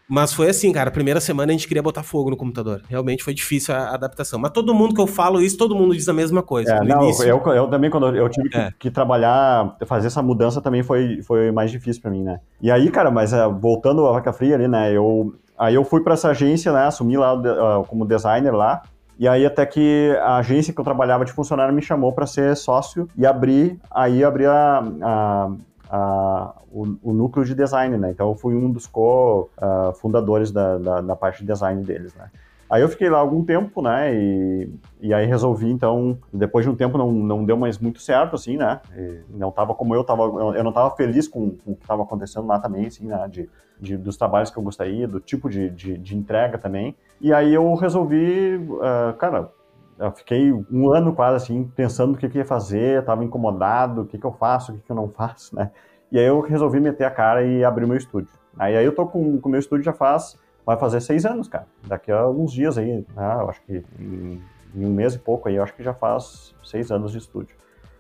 Mas foi assim, cara. Primeira semana a gente queria botar fogo no computador. Realmente foi difícil a adaptação. Mas todo mundo que eu falo isso, todo mundo diz a mesma coisa. É, não, eu, eu também, quando eu tive que, É. que trabalhar, fazer essa mudança também foi, foi mais difícil pra mim, né? E aí, cara, mas é, voltando à vaca fria ali, né? Eu, aí eu fui pra essa agência, né? Assumi lá ah, como designer lá. E aí até que a agência que eu trabalhava de funcionário me chamou pra ser sócio e abrir, aí abrir a, a- a- o, o núcleo de design, né? Então eu fui um dos co-fundadores da, da, da parte de design deles, né? Aí eu fiquei lá algum tempo, né? E, e aí resolvi, então, depois de um tempo não, não deu mais muito certo, assim, né? E não tava como eu tava, eu não tava feliz com, com o que tava acontecendo lá também, assim, né? De, de, dos trabalhos que eu gostaria, do tipo de, de, de entrega também. E aí eu resolvi, ah, cara, eu fiquei um ano quase assim, pensando o que, que ia fazer, tava incomodado, o que, que eu faço, o que, que eu não faço, né? E aí eu resolvi meter a cara e abrir o meu estúdio. Aí, aí eu tô com o meu estúdio já faz, vai fazer seis anos, cara. Daqui a alguns dias aí, né? Eu acho que em, em um mês e pouco aí, eu acho que já faz seis anos de estúdio.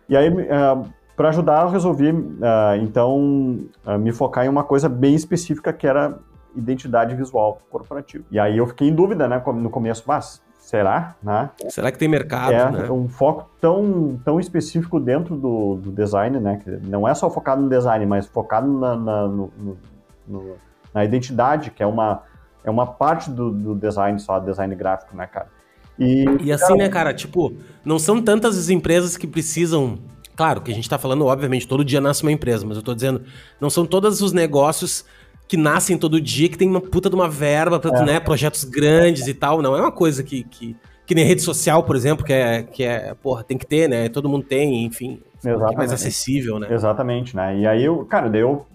E aí, para ajudar, eu resolvi, ah, então, ah, me focar em uma coisa bem específica que era identidade visual corporativa. E aí eu fiquei em dúvida, né, no começo, mas será, né? Será que tem mercado, é né? um foco tão, tão específico dentro do, do design, né? Que não é só focado no design, mas focado na, na, no- no- na identidade, que é uma, é uma parte do, do design só, design gráfico, né, cara? E, E assim, né, cara, tipo, não são tantas as empresas que precisam. Claro que a gente tá falando, obviamente, todo dia nasce uma empresa, mas eu tô dizendo, não são todos os negócios que nascem todo dia, que tem uma puta de uma verba pra, É. né, projetos grandes e tal. Não é uma coisa que, que, que nem rede social, por exemplo, que é, que é, porra, tem que ter, né? Todo mundo tem, enfim. Que é mais Exatamente. acessível, né? Exatamente, né? E aí, eu, cara, eu,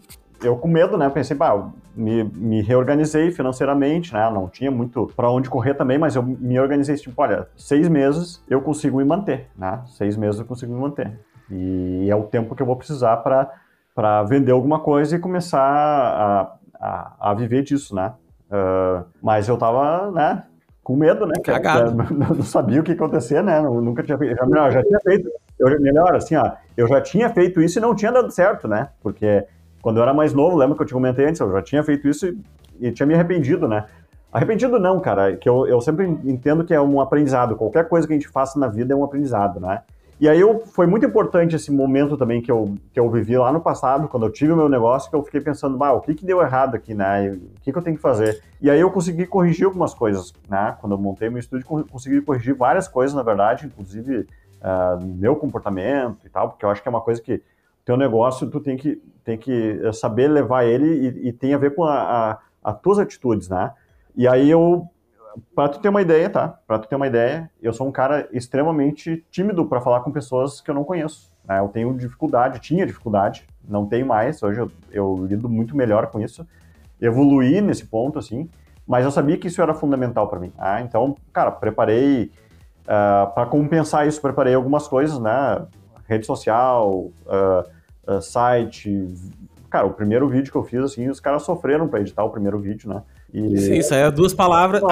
eu com medo, né? Pensei, pá, me, me reorganizei financeiramente, né? Não tinha muito para onde correr também, mas eu me organizei, tipo, olha, seis meses eu consigo me manter, né? Seis meses eu consigo me manter. E é o tempo que eu vou precisar para vender alguma coisa e começar a, a, a viver disso, né? Ah, mas eu tava, né? Com medo, né? cara? Cagado. Eu não sabia o que ia acontecer, né? Eu nunca tinha feito. Já, não, já tinha feito. Eu, melhor, assim, ó, eu já tinha feito isso e não tinha dado certo, né? Porque quando eu era mais novo, lembra que eu te comentei antes, eu já tinha feito isso e, e tinha me arrependido, né? Arrependido não, cara, que eu, eu sempre entendo que é um aprendizado. Qualquer coisa que a gente faça na vida é um aprendizado, né? E aí eu, foi muito importante esse momento também que eu, que eu vivi lá no passado, quando eu tive o meu negócio, que eu fiquei pensando, bah, o que, que deu errado aqui, né? O que, que eu tenho que fazer? E aí eu consegui corrigir algumas coisas, né? Quando eu montei meu estúdio, con- consegui corrigir várias coisas, na verdade, inclusive ah, meu comportamento e tal, porque eu acho que é uma coisa que teu negócio, tu tem que, tem que eh, saber levar ele e, e tem a ver com a, a, as tuas atitudes, né? E aí eu Pra tu ter uma ideia, tá? Pra tu ter uma ideia, eu sou um cara extremamente tímido para falar com pessoas que eu não conheço. Né? Eu tenho dificuldade, tinha dificuldade, não tenho mais, hoje eu, eu lido muito melhor com isso. Evoluí nesse ponto, assim, mas eu sabia que isso era fundamental para mim. Ah, então, cara, preparei uh, ah, para compensar isso, preparei algumas coisas, né? Rede social, uh, uh, site. Cara, o primeiro vídeo que eu fiz, assim, os caras sofreram para editar o primeiro vídeo, né? E... Sim, isso aí é duas palavras.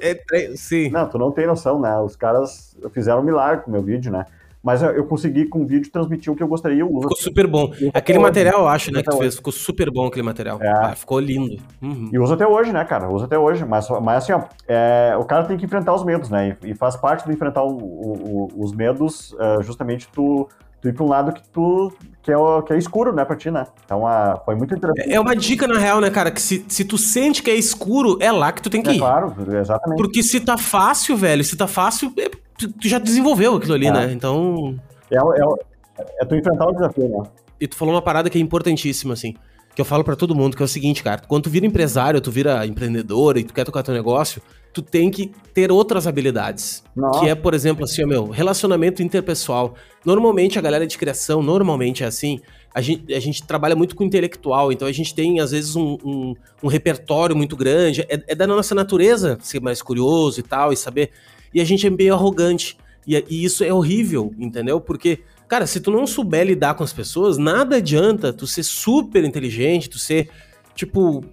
É, é, é, sim. Não, tu não tem noção, né? Os caras fizeram um milagre com o meu vídeo, né? Mas eu consegui com o vídeo transmitir o que eu gostaria. Eu ficou super bom. Aquele material, eu acho, né, que tu fez, ficou super bom aquele material. É. Ah, ficou lindo. Uhum. E uso até hoje, né, cara? Uso até hoje. Mas, mas assim, ó, é, o cara tem que enfrentar os medos, né? E, e faz parte do enfrentar o, o, os medos, uh, justamente tu tu ir pra um lado que tu que é, que é escuro, né, pra ti, né? Então a, foi muito interessante. É uma dica, na real, né, cara? Que se, se tu sente que é escuro, é lá que tu tem que é, ir. Claro, exatamente. Porque se tá fácil, velho, se tá fácil, é, tu já desenvolveu aquilo ali, é. né? Então. É, é, é tu enfrentar o desafio, né? E tu falou uma parada que é importantíssima, assim. Que eu falo para todo mundo, que é o seguinte, cara. Quando tu vira empresário, tu vira empreendedor e tu quer tocar teu negócio, tu tem que ter outras habilidades. Nossa. Que é, por exemplo, assim, meu, relacionamento interpessoal. Normalmente a galera de criação, normalmente é assim, a gente, a gente trabalha muito com intelectual, então a gente tem, às vezes, um, um, um repertório muito grande. É, é, da nossa natureza ser mais curioso e tal, e saber. E a gente é meio arrogante. E, e isso é horrível, entendeu? Porque, cara, se tu não souber lidar com as pessoas, nada adianta tu ser super inteligente, tu ser, tipo,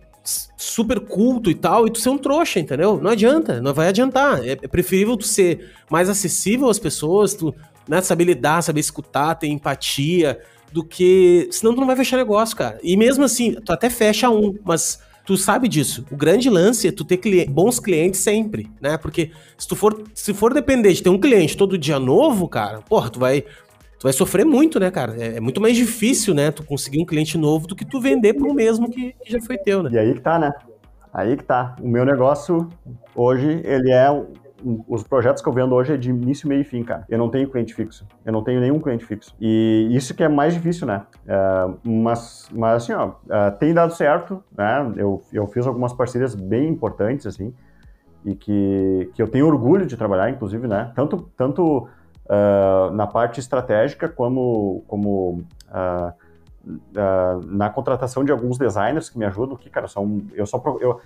super culto e tal, e tu ser um trouxa, entendeu? Não adianta, não vai adiantar. É, é preferível tu ser mais acessível às pessoas, tu né, saber lidar, saber escutar, ter empatia, do que. Senão tu não vai fechar negócio, cara. E mesmo assim, tu até fecha um, mas tu sabe disso. O grande lance é tu ter cli bons clientes sempre, né? Porque se tu for, se for depender de ter um cliente todo dia novo, cara, porra, tu vai, vai sofrer muito, né, cara? É, é muito mais difícil, né, tu conseguir um cliente novo do que tu vender pro mesmo que, que já foi teu, né? E aí que tá, né? Aí que tá. O meu negócio hoje, ele é os projetos que eu vendo hoje é de início, meio e fim, cara. Eu não tenho cliente fixo. Eu não tenho nenhum cliente fixo. E isso que é mais difícil, né? Uh, mas, mas assim, ó, uh, tem dado certo, né? Eu, eu fiz algumas parcerias bem importantes, assim, e que, que eu tenho orgulho de trabalhar, inclusive, né? Tanto, tanto uh, na parte estratégica como, como na contratação de alguns designers que me ajudam, que, cara, são, eu só... Eu,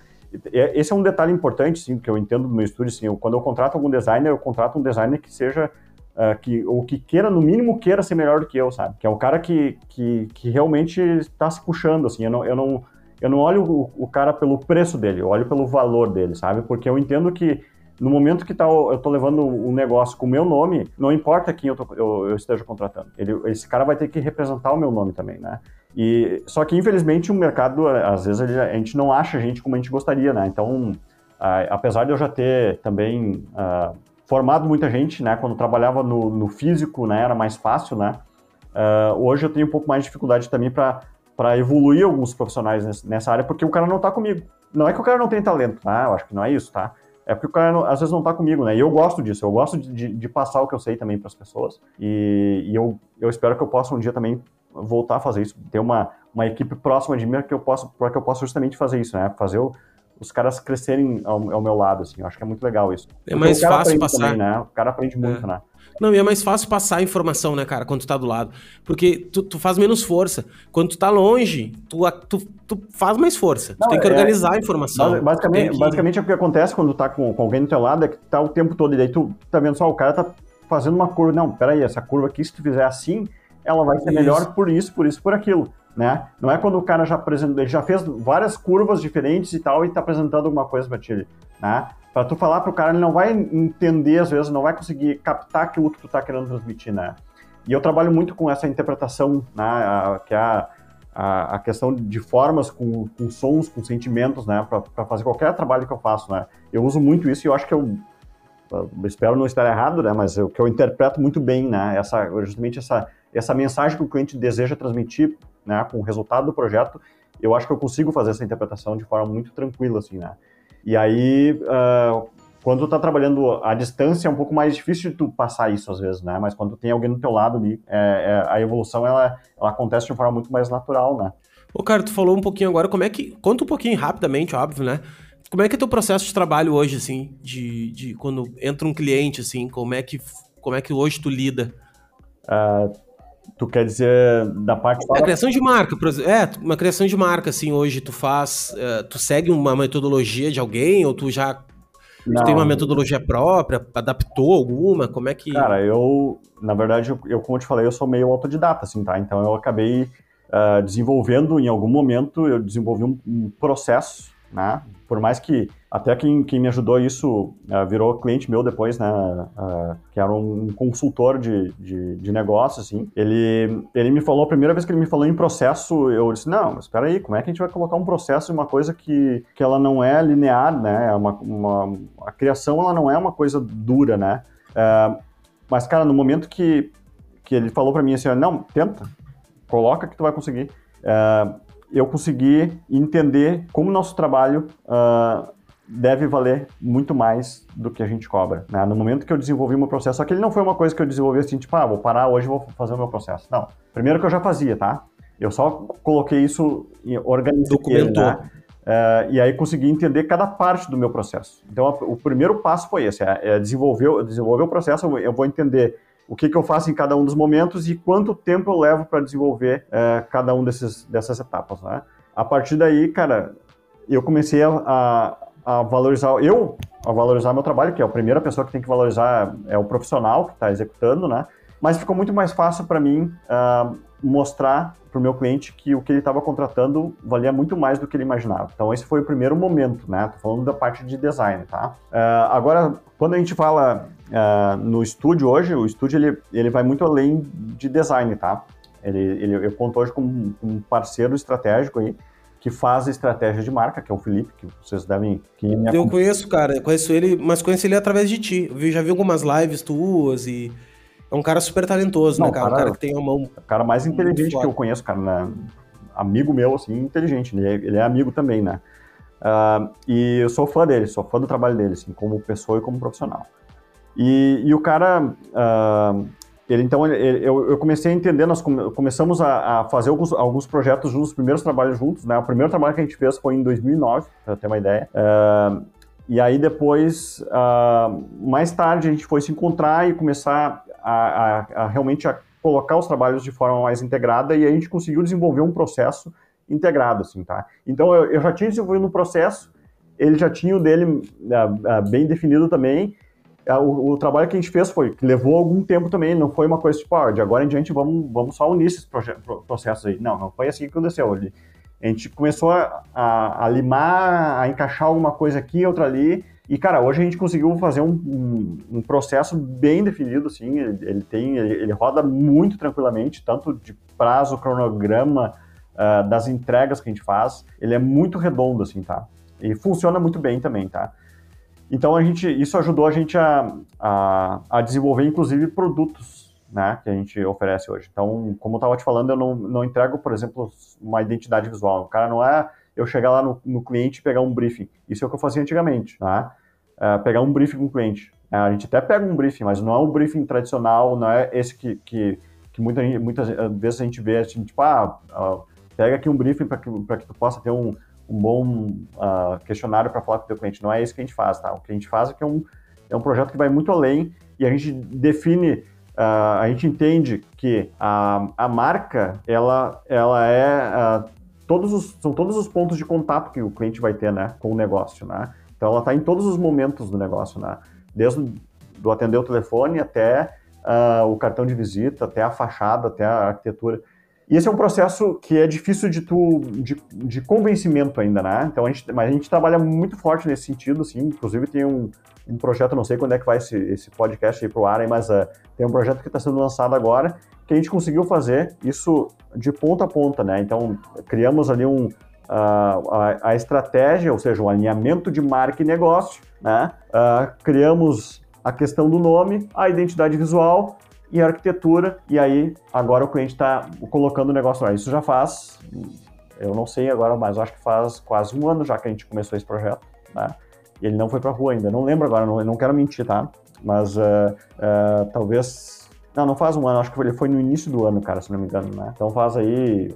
é, esse é um detalhe importante, sim, que eu entendo no meu estúdio, assim, eu, quando eu contrato algum designer, eu contrato um designer que seja Uh, que, ou que queira, no mínimo, queira ser melhor do que eu, sabe? Que é um cara que, que, que realmente está se puxando, assim, eu não, eu não, eu não olho o, o, cara pelo preço dele, eu olho pelo valor dele, sabe? Porque eu entendo que no momento que tá, eu estou levando um negócio com o meu nome, não importa quem eu, tô, eu, eu esteja contratando, ele, esse cara vai ter que representar o meu nome também, né? E, só que, infelizmente, o mercado, às vezes, a gente não acha gente como a gente gostaria, né? Então, apesar de eu já ter também uh, formado muita gente, né? Quando trabalhava no, no, físico, né? Era mais fácil, né? Uh, hoje eu tenho um pouco mais de dificuldade também para evoluir alguns profissionais nessa área, porque o cara não está comigo. Não é que o cara não tem talento, tá? Eu acho que não é isso, tá? É porque o cara não, às vezes não está comigo, né? E eu gosto disso, eu gosto de, de, de passar o que eu sei também para as pessoas. E, e, eu, eu espero que eu possa um dia também voltar a fazer isso, ter uma, uma equipe próxima de mim que eu possa, para que eu possa justamente fazer isso, né? Fazer o, os caras crescerem ao, ao, meu lado, assim. Eu acho que é muito legal isso. É mais fácil passar. Também, né? O cara aprende muito, é. né? Não, e é mais fácil passar a informação, né, cara, quando tu tá do lado. Porque tu, tu faz menos força. Quando tu tá longe, tu, tu, tu faz mais força. Não, tu tem que é, organizar a informação. Basicamente, que... basicamente é o que acontece quando tu tá com, com alguém do teu lado, é que tá o tempo todo, e daí tu tá vendo só, o cara tá fazendo uma curva. Não, peraí, essa curva aqui, se tu fizer assim, ela vai ser melhor por isso, por isso, por aquilo, né? Não é quando o cara já apresentou, ele já fez várias curvas diferentes e tal e está apresentando alguma coisa para ti, né? Para tu falar para o cara, ele não vai entender às vezes, não vai conseguir captar aquilo que tu está querendo transmitir, né? E eu trabalho muito com essa interpretação, né? A, que é a, a, a, questão de formas com, com sons, com sentimentos, né? Para fazer qualquer trabalho que eu faço, né? Eu uso muito isso e eu acho que eu, eu espero não estar errado, né? Mas o que eu interpreto muito bem, né? Essa, justamente essa essa mensagem que o cliente deseja transmitir, né, com o resultado do projeto, eu acho que eu consigo fazer essa interpretação de forma muito tranquila, assim, né. E aí, uh, quando tu tá trabalhando à distância, é um pouco mais difícil de tu passar isso às vezes, né, mas quando tem alguém do teu lado ali, é, é, a evolução, ela, ela acontece de forma muito mais natural, né. Ô, cara, tu falou um pouquinho agora, como é que... Conta um pouquinho rapidamente, óbvio, né, como é que é teu processo de trabalho hoje, assim, de, de quando entra um cliente, assim, como é que, como é que hoje tu lida? Uh, tu quer dizer da parte... A criação de marca, por exemplo. É, uma criação de marca, assim, hoje tu faz, uh, tu segue uma metodologia de alguém ou tu já Tu tem uma metodologia própria, adaptou alguma? Como é que. Cara, eu, na verdade, eu, eu como eu te falei, eu sou meio autodidata, assim, tá? Então eu acabei uh, desenvolvendo, em algum momento, eu desenvolvi um, um processo né? Por mais que até quem, quem me ajudou isso uh, virou cliente meu depois, né? Uh, que era um consultor de, de, de negócio, assim. Ele, ele me falou, a primeira vez que ele me falou em processo, eu disse, não, mas espera aí, como é que a gente vai colocar um processo em uma coisa que, que ela não é linear, né? É uma, uma, a criação, ela não é uma coisa dura, né? Uh, mas, cara, no momento que, que ele falou para mim assim, não, tenta, coloca que tu vai conseguir. Uh, eu consegui entender como nosso trabalho uh, deve valer muito mais do que a gente cobra. Né? No momento que eu desenvolvi o meu processo, só que ele não foi uma coisa que eu desenvolvi assim, tipo, ah, vou parar hoje vou fazer o meu processo. Não. Primeiro que eu já fazia, tá? Eu só coloquei isso, organizei Documentou. Né? Uh, e aí consegui entender cada parte do meu processo. Então, a, o primeiro passo foi esse, é, é desenvolver, desenvolver o processo, eu vou entender o que, que eu faço em cada um dos momentos e quanto tempo eu levo para desenvolver é, cada um desses, dessas etapas, né? A partir daí, cara, eu comecei a, a, valorizar, eu a valorizar meu trabalho, que é a primeira pessoa que tem que valorizar é o profissional que está executando, né? Mas ficou muito mais fácil para mim uh, mostrar para o meu cliente que o que ele estava contratando valia muito mais do que ele imaginava. Então esse foi o primeiro momento, né? Tô falando da parte de design, tá? Uh, agora, quando a gente fala uh, no estúdio hoje, o estúdio ele, ele vai muito além de design, tá? Ele, ele, eu conto hoje com um parceiro estratégico aí, que faz estratégia de marca, que é o Felipe, que vocês devem... Que eu conheço, cara, conheço ele, mas conheço ele através de ti. Eu já vi algumas lives tuas e é um cara super talentoso, né, Não, né, cara? cara? Um cara que tem uma mão. O cara mais inteligente que eu conheço, cara, né? Amigo meu, assim, inteligente. Ele é, ele é amigo também, né? Uh, e eu sou fã dele, sou fã do trabalho dele, assim, como pessoa e como profissional. E, e o cara, uh, ele então, ele, eu, eu, comecei a entender, nós come, começamos a, a, fazer alguns, alguns projetos juntos, os primeiros trabalhos juntos, né? O primeiro trabalho que a gente fez foi em 2009, para ter uma ideia. Uh, e aí depois, mais tarde, a gente foi se encontrar e começar a, a, a realmente a colocar os trabalhos de forma mais integrada e a gente conseguiu desenvolver um processo integrado, assim, tá? Então, eu, eu já tinha desenvolvido um processo, ele já tinha o dele uh, uh, bem definido também, uh, o, o, trabalho que a gente fez foi, que levou algum tempo também, não foi uma coisa tipo, ah, de agora em diante vamos, vamos só unir esses processos aí. Não, não foi assim que aconteceu. A gente começou a, a, a limar, a encaixar alguma coisa aqui, outra ali, e, cara, hoje a gente conseguiu fazer um, um, um processo bem definido, assim, ele, ele tem, ele, ele, roda muito tranquilamente, tanto de prazo, cronograma, uh, das entregas que a gente faz, ele é muito redondo, assim, tá? E funciona muito bem também, tá? Então, a gente, isso ajudou a gente a, a, a desenvolver, inclusive, produtos, né, que a gente oferece hoje. Então, como eu estava te falando, eu não, não entrego, por exemplo, uma identidade visual. O cara não é eu chegar lá no, no cliente e pegar um briefing. Isso é o que eu fazia antigamente, tá? Uh, pegar um briefing com o cliente. Uh, a gente até pega um briefing, mas não é um briefing tradicional, não é esse que, que, que muita, muitas vezes a gente vê, assim, tipo, ah, uh, pega aqui um briefing para que, que tu possa ter um, um bom questionário para falar com o teu cliente. Não é isso que a gente faz, tá? O que a gente faz é que é um, é um projeto que vai muito além e a gente define Uh, a gente entende que a, a marca ela, ela é uh, todos os, são todos os pontos de contato que o cliente vai ter né, com o negócio. Né? Então ela está em todos os momentos do negócio, né? Desde do atender o telefone até uh, o cartão de visita, até a fachada, até a arquitetura. E esse é um processo que é difícil de, tu, de, de convencimento ainda, né? Então a gente, mas a gente trabalha muito forte nesse sentido, assim. Inclusive tem um, um projeto, não sei quando é que vai esse, esse podcast aí pro ar, mas uh, tem um projeto que está sendo lançado agora que a gente conseguiu fazer isso de ponta a ponta, né? Então criamos ali um, a, a, estratégia, ou seja, o alinhamento de marca e negócio, né? Uh, criamos a questão do nome, a identidade visual e a arquitetura, e aí agora o cliente está colocando o negócio lá. Isso já faz, eu não sei agora, mas acho que faz quase um ano já que a gente começou esse projeto, né? E ele não foi para rua ainda, não lembro agora, não, não quero mentir, tá? Mas uh, uh, talvez. Não, não faz um ano, acho que ele foi no início do ano, cara, se não me engano, né? Então faz aí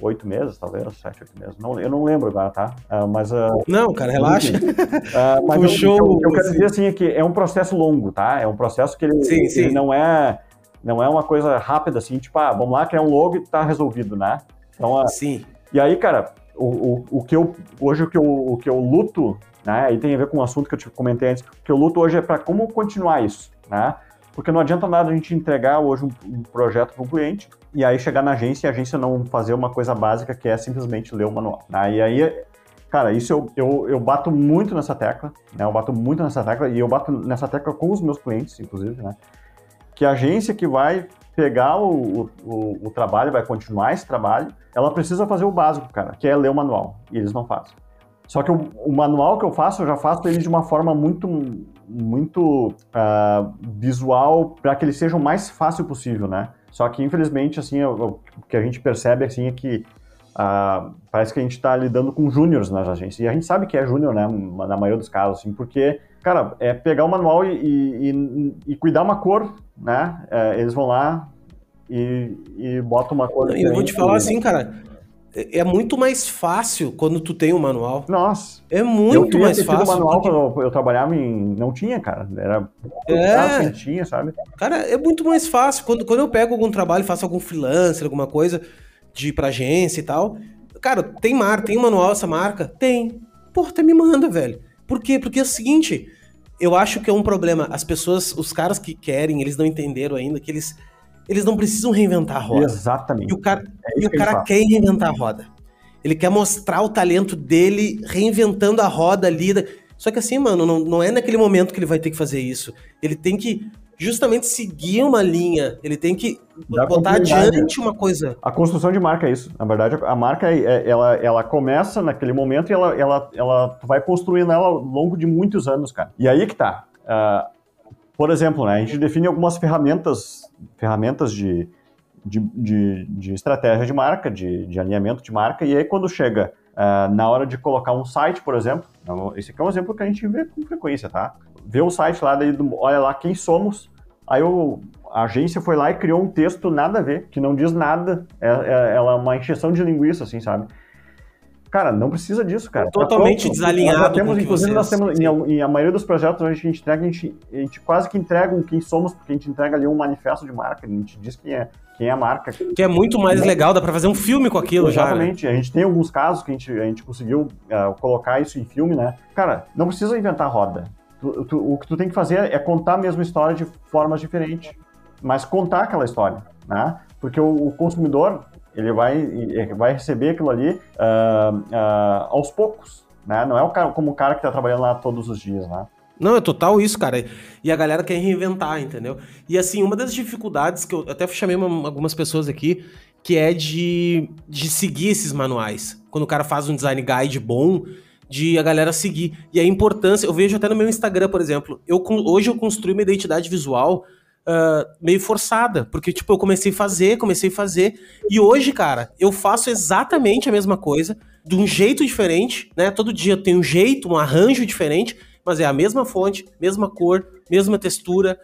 oito meses, talvez, sete, oito meses. Não, eu não lembro agora, tá? Uh, mas. Uh, não, cara, relaxa. Uh, mas Puxou, eu, eu, eu quero dizer assim é que é um processo longo, tá? É um processo que ele, sim, sim. ele não é. Não é uma coisa rápida assim, tipo, ah, vamos lá criar um logo e tá resolvido, né? Então, sim. E aí, cara, o, o, o que eu hoje o que eu, o que eu luto, né? Aí tem a ver com um assunto que eu te comentei antes, que eu luto hoje é para como continuar isso, né? Porque não adianta nada a gente entregar hoje um, um projeto para um cliente e aí chegar na agência e a agência não fazer uma coisa básica que é simplesmente ler o manual. Né? E aí, cara, isso eu, eu, eu bato muito nessa tecla, né? Eu bato muito nessa tecla e eu bato nessa tecla com os meus clientes, inclusive, né? Que a agência que vai pegar o, o, o, trabalho, vai continuar esse trabalho, ela precisa fazer o básico, cara, que é ler o manual. E eles não fazem. Só que o, o manual que eu faço, eu já faço ele de uma forma muito, muito uh, visual para que ele seja o mais fácil possível, né? Só que, infelizmente, assim, o, que a gente percebe, assim, é que uh, parece que a gente está lidando com júniores nas agências. E a gente sabe que é júnior, né? Na maioria dos casos, assim, porque, cara, é pegar o manual e, e, e cuidar uma cor, né? É, eles vão lá e, e botam uma cor. Eu vou te falar assim, cara é muito mais fácil quando tu tem o um manual. Nossa. É muito mais fácil. O manual porque... quando eu trabalhava em. Não tinha, cara. Era. É. tinha, sabe? Cara, é muito mais fácil. Quando, quando eu pego algum trabalho, faço algum freelancer, alguma coisa de ir pra agência e tal. Cara, tem mar, tem um manual essa marca? Tem. Porra, até me manda, velho. Por quê? Porque é o seguinte. Eu acho que é um problema. As pessoas, os caras que querem, eles não entenderam ainda que eles eles não precisam reinventar a roda. Exatamente. E o cara, é e o cara quer reinventar a roda. Ele quer mostrar o talento dele reinventando a roda ali. Só que assim, mano, não, não é naquele momento que ele vai ter que fazer isso. Ele tem que justamente seguir uma linha. Ele tem que Dá botar adiante uma coisa. A construção de marca é isso. Na verdade, a marca é, ela, ela começa naquele momento e ela, ela, ela vai construindo ela ao longo de muitos anos, cara. E aí que tá. Uh, por exemplo, né, a gente define algumas ferramentas, ferramentas de, de, de, de estratégia de marca, de, de, alinhamento de marca, e aí quando chega uh, na hora de colocar um site, por exemplo, esse aqui é um exemplo que a gente vê com frequência, tá? Vê o site lá, daí, olha lá quem somos, aí o, a agência foi lá e criou um texto nada a ver, que não diz nada, é, é, ela é uma encheção de linguiça, assim, sabe? Cara, não precisa disso, cara. Totalmente tá desalinhado. Nós temos, inclusive, nós temos, em, em, a maioria dos projetos a gente entrega, a gente, a gente quase que entrega um quem somos, porque a gente entrega ali um manifesto de marca, a gente diz quem é, quem é a marca. Que é muito mais legal, dá pra fazer um filme com aquilo Exatamente. já. Exatamente. Né? A gente tem alguns casos que a gente, a gente conseguiu uh, colocar isso em filme, né? Cara, não precisa inventar roda. Tu, tu, o que tu tem que fazer é contar a mesma história de formas diferentes, mas contar aquela história, né? Porque o, o consumidor, ele vai, vai receber aquilo ali uh, uh, aos poucos, né? Não é o cara, como o cara que está trabalhando lá todos os dias, né? Não, é total isso, cara. E a galera quer reinventar, entendeu? E assim, uma das dificuldades que eu até chamei uma, algumas pessoas aqui, que é de, de seguir esses manuais. Quando o cara faz um design guide bom, de a galera seguir. E a importância, eu vejo até no meu Instagram, por exemplo, eu hoje eu construí uma identidade visual uh, meio forçada, porque, tipo, eu comecei a fazer, comecei a fazer, e hoje, cara, eu faço exatamente a mesma coisa, de um jeito diferente, né? Todo dia tem um jeito, um arranjo diferente, mas é a mesma fonte, mesma cor, mesma textura,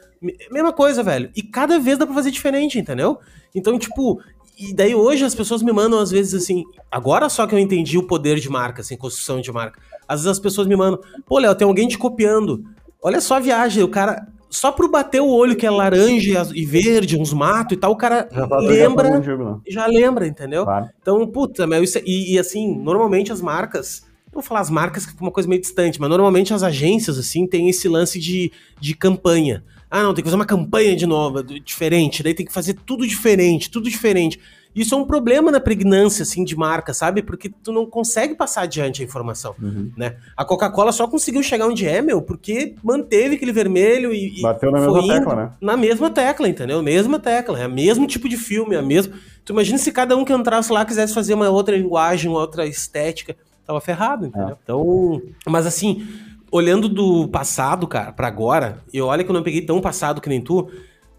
mesma coisa, velho. E cada vez dá pra fazer diferente, entendeu? Então, tipo, e daí hoje as pessoas me mandam às vezes assim, agora só que eu entendi o poder de marca, assim, construção de marca. Às vezes as pessoas me mandam, pô, Léo, tem alguém te copiando. Olha só a viagem, o cara, só pro bater o olho que é laranja e verde, uns matos e tal, o cara já lembra. Jogo, né? já lembra, entendeu? Claro. Então, puta, meu, isso, é, e, e, assim, normalmente as marcas. Não vou falar as marcas que é uma coisa meio distante, mas normalmente as agências, assim, tem esse lance de, de campanha. Ah, não, tem que fazer uma campanha de nova, diferente, daí tem que fazer tudo diferente, tudo diferente. Isso é um problema na pregnância, assim, de marca, sabe? Porque tu não consegue passar adiante a informação, uhum. né? A Coca-Cola só conseguiu chegar onde é, meu, porque manteve aquele vermelho e... Bateu na mesma tecla, né? Na mesma tecla, entendeu? Mesma tecla, é o mesmo tipo de filme, é a mesma... Tu imagina se cada um que entrasse lá quisesse fazer uma outra linguagem, uma outra estética, tava ferrado, entendeu? É. Então... Mas assim, olhando do passado, cara, para agora, e olha que eu não peguei tão passado que nem tu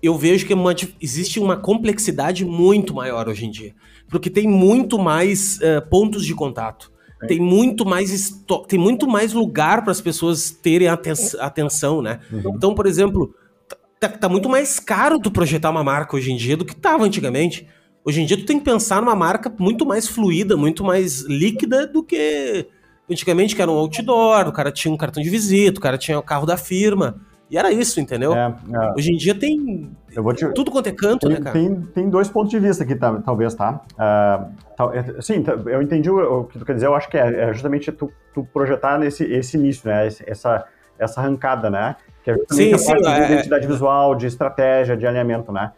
eu vejo que uma, existe uma complexidade muito maior hoje em dia. Porque tem muito mais uh, pontos de contato. É. Tem muito mais tem muito mais lugar para as pessoas terem aten atenção, né? Uhum. Então, por exemplo, tá, tá, muito mais caro tu projetar uma marca hoje em dia do que estava antigamente. Hoje em dia tu tem que pensar numa marca muito mais fluida, muito mais líquida do que antigamente que era um outdoor, o cara tinha um cartão de visita, o cara tinha o carro da firma. E era isso, entendeu? É, é. Hoje em dia tem te... tudo quanto é canto, tem, né, cara? Tem, tem dois pontos de vista aqui, tá, talvez, tá? Uh, sim, eu entendi o, que tu quer dizer, eu acho que é, é justamente tu, tu, projetar nesse esse início, né? Essa, essa arrancada, né? Que é justamente sim, a parte sim, de é, identidade visual, de estratégia, de alinhamento, né?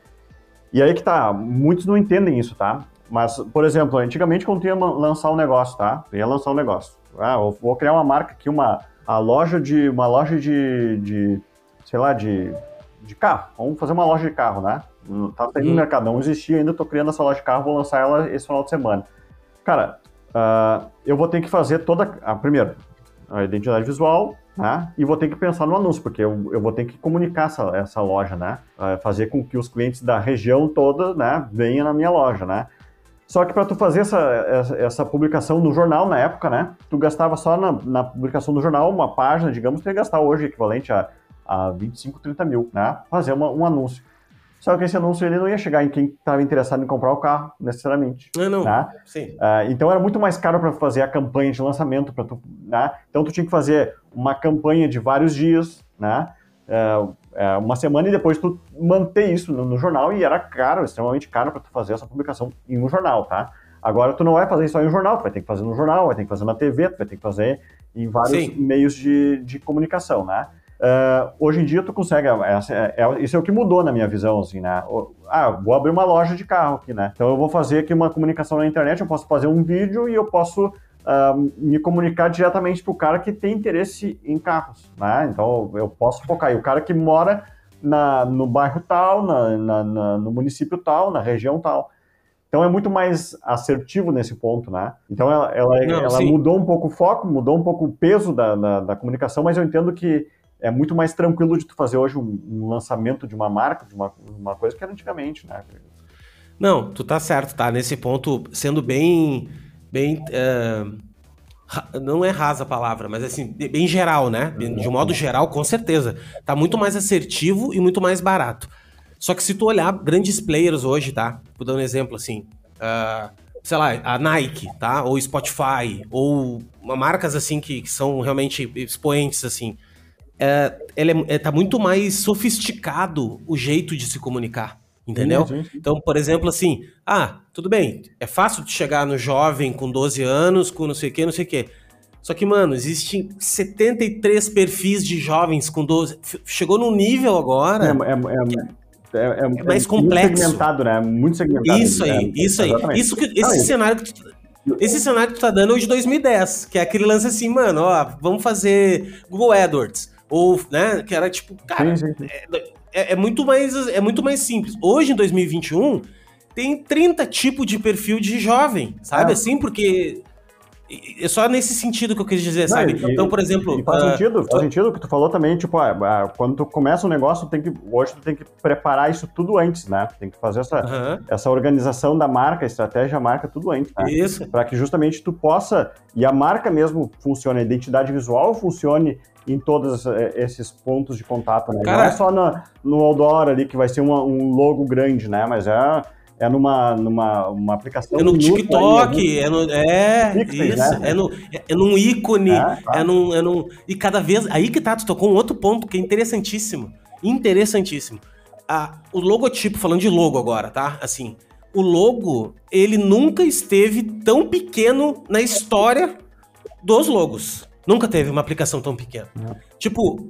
E aí que tá, muitos não entendem isso, tá? Mas, por exemplo, antigamente quando tu ia lançar um negócio, tá? Tu ia lançar um negócio. Ah, eu vou criar uma marca aqui, uma, a loja de, uma loja de, de sei lá, de, de carro. Vamos fazer uma loja de carro, né? Tá hum. no mercado, não existia ainda, tô criando essa loja de carro, vou lançar ela esse final de semana. Cara, uh, eu vou ter que fazer toda. Ah, primeiro, a identidade visual, né? E vou ter que pensar no anúncio, porque eu, eu vou ter que comunicar essa, essa loja, né? Uh, fazer com que os clientes da região toda, né, venham na minha loja, né? Só que para tu fazer essa, essa, essa, publicação no jornal na época, né? Tu gastava só na, na publicação do jornal uma página, digamos, tu ia gastar hoje equivalente a a 25, 30 mil, né? Fazer uma, um anúncio. Só que esse anúncio ele não ia chegar em quem estava interessado em comprar o carro, necessariamente. Não, não. Né? Sim. Uh, então era muito mais caro para fazer a campanha de lançamento. para tu, né? Então tu tinha que fazer uma campanha de vários dias, né? Uh, uh, uma semana e depois tu manter isso no, no jornal e era caro, extremamente caro para tu fazer essa publicação em um jornal, tá? Agora tu não vai fazer isso só em um jornal, tu vai ter que fazer no jornal, vai ter que fazer na TV, tu vai ter que fazer em vários Sim. meios de, de comunicação, né? Uh, hoje em dia tu consegue, essa, é, é, isso é o que mudou na minha visão, assim, né? Ah, vou abrir uma loja de carro aqui, né? Então eu vou fazer aqui uma comunicação na internet, eu posso fazer um vídeo e eu posso uh, me comunicar diretamente para o cara que tem interesse em carros, né? Então eu posso focar. E o cara que mora na, no bairro tal, na, na, na, no município tal, na região tal. Então é muito mais assertivo nesse ponto, né? Então ela, ela, Não, ela mudou um pouco o foco, mudou um pouco o peso da, da, da comunicação, mas eu entendo que é muito mais tranquilo de tu fazer hoje um, um lançamento de uma marca, de uma, uma, coisa que era antigamente, né? Não, tu tá certo, tá? Nesse ponto, sendo bem. bem uh, não é rasa a palavra, mas assim, bem geral, né? De um modo geral, com certeza. Tá muito mais assertivo e muito mais barato. Só que se tu olhar grandes players hoje, tá? Vou dar um exemplo assim. Uh, sei lá, a Nike, tá? Ou Spotify, ou marcas assim que, que são realmente expoentes, assim é, ele é, é, tá muito mais sofisticado o jeito de se comunicar. Entendeu? Sim, sim. Então, por exemplo, assim, ah, tudo bem, é fácil de chegar no jovem com 12 anos, com não sei o que, não sei o que. Só que, mano, existem 73 perfis de jovens com 12. Chegou num nível agora. É, é, é, é, é mais complexo. Muito segmentado, né? Muito segmentado. Isso aí, isso aí. Isso que, esse cenário que tu, esse cenário que tu tá dando é o de 2010, que é aquele lance assim, mano, ó, vamos fazer Google AdWords. Ou, né, que era tipo, cara, sim, sim. É, é, é, muito mais, é muito mais simples. Hoje, em 2021, tem 30 tipos de perfil de jovem, sabe? É. Assim, porque é só nesse sentido que eu quis dizer, Não, sabe? E, então, por exemplo. faz uh, sentido, faz sentido o que tu falou também, tipo, ah, ah, quando tu começa um negócio, tem que, hoje tu tem que preparar isso tudo antes, né? Tem que fazer essa, uh -huh. essa organização da marca, estratégia marca, tudo antes. Né? Isso. Para que justamente tu possa, e a marca mesmo funcione, a identidade visual funcione em todos eh, esses pontos de contato, né? Cara, Não é só no, no outdoor ali que vai ser uma, um logo grande, né? Mas é, é numa, numa uma aplicação. É no TikTok, aí, é, no, é Pixels, isso, né? é, no, é, é num ícone, é, tá. é, num, é num. E cada vez. Aí que tá, tu tocou um outro ponto que é interessantíssimo. Interessantíssimo. Ah, o logotipo, falando de logo agora, tá? Assim, o logo, ele nunca esteve tão pequeno na história dos logos. Nunca teve uma aplicação tão pequena. Não. Tipo,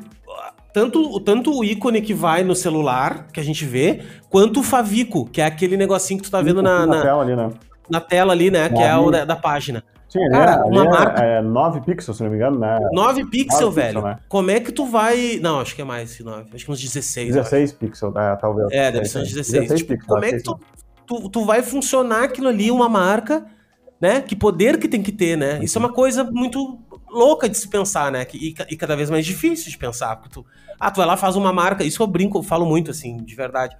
tanto, tanto o ícone que vai no celular, que a gente vê, quanto o Favico, que é aquele negocinho que tu tá vendo na, na, na tela ali, né? Na tela ali, né? que é o da, da página. Sim, Cara, é, uma é, marca. É 9 pixels, se não me engano, né? 9 pixels, velho. Pixel, né? Como é que tu vai. Não, acho que é mais que 9. Acho que uns 16. 16 pixels, é, talvez. É, deve ser uns 16. 16 tipo, pixels, como é que tu, tu, tu vai funcionar aquilo ali, uma marca, né? Que poder que tem que ter, né? Isso é uma coisa muito louca de se pensar, né? E, e cada vez mais difícil de pensar. Porque tu, ah, tu vai lá, faz uma marca. Isso eu brinco, eu falo muito, assim, de verdade.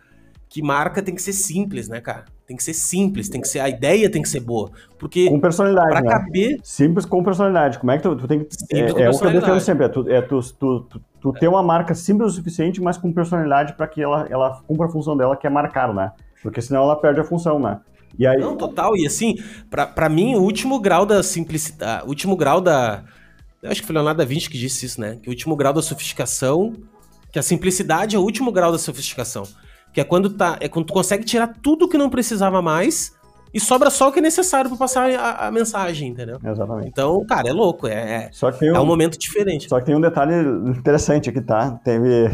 Que marca tem que ser simples, né, cara? Tem que ser simples, tem que ser. A ideia tem que ser boa. Porque. Com personalidade. Pra né? caber. Simples com personalidade. Como é que tu, tu tem que. Simples é, é o que eu defendo sempre. É, tu, é tu, tu, tu, tu ter uma marca simples o suficiente, mas com personalidade para que ela, ela cumpra a função dela, que é marcar, né? Porque senão ela perde a função, né? E aí... Não, total. E assim, para mim, o último grau da simplicidade, o último grau da. Eu acho que foi Leonardo da Vinci que disse isso, né? Que o último grau da sofisticação, que a simplicidade é o último grau da sofisticação. Que é quando, tá, é quando tu consegue tirar tudo que não precisava mais e sobra só o que é necessário para passar a, a, mensagem, entendeu? Exatamente. Então, cara, é louco, é, é, um, é um momento diferente. Só que tem um detalhe interessante aqui, tá? Teve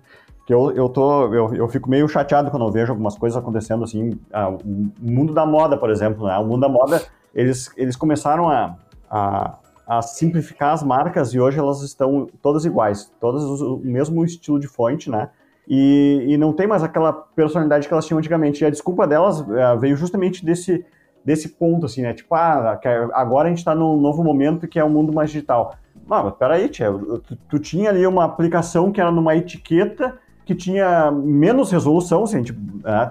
que eu, eu, tô, eu, eu fico meio chateado quando eu vejo algumas coisas acontecendo assim, ah, o mundo da moda, por exemplo, né? O mundo da moda, eles, eles começaram a, a, a simplificar as marcas e hoje elas estão todas iguais, todas o mesmo estilo de fonte, né? E, e não tem mais aquela personalidade que elas tinham antigamente. E a desculpa delas uh, veio justamente desse, desse ponto, assim, né? Tipo, ah, agora a gente está num novo momento que é o um mundo mais digital. Mas peraí, tia, tu, tu tinha ali uma aplicação que era numa etiqueta que tinha menos resolução, assim, tipo, é,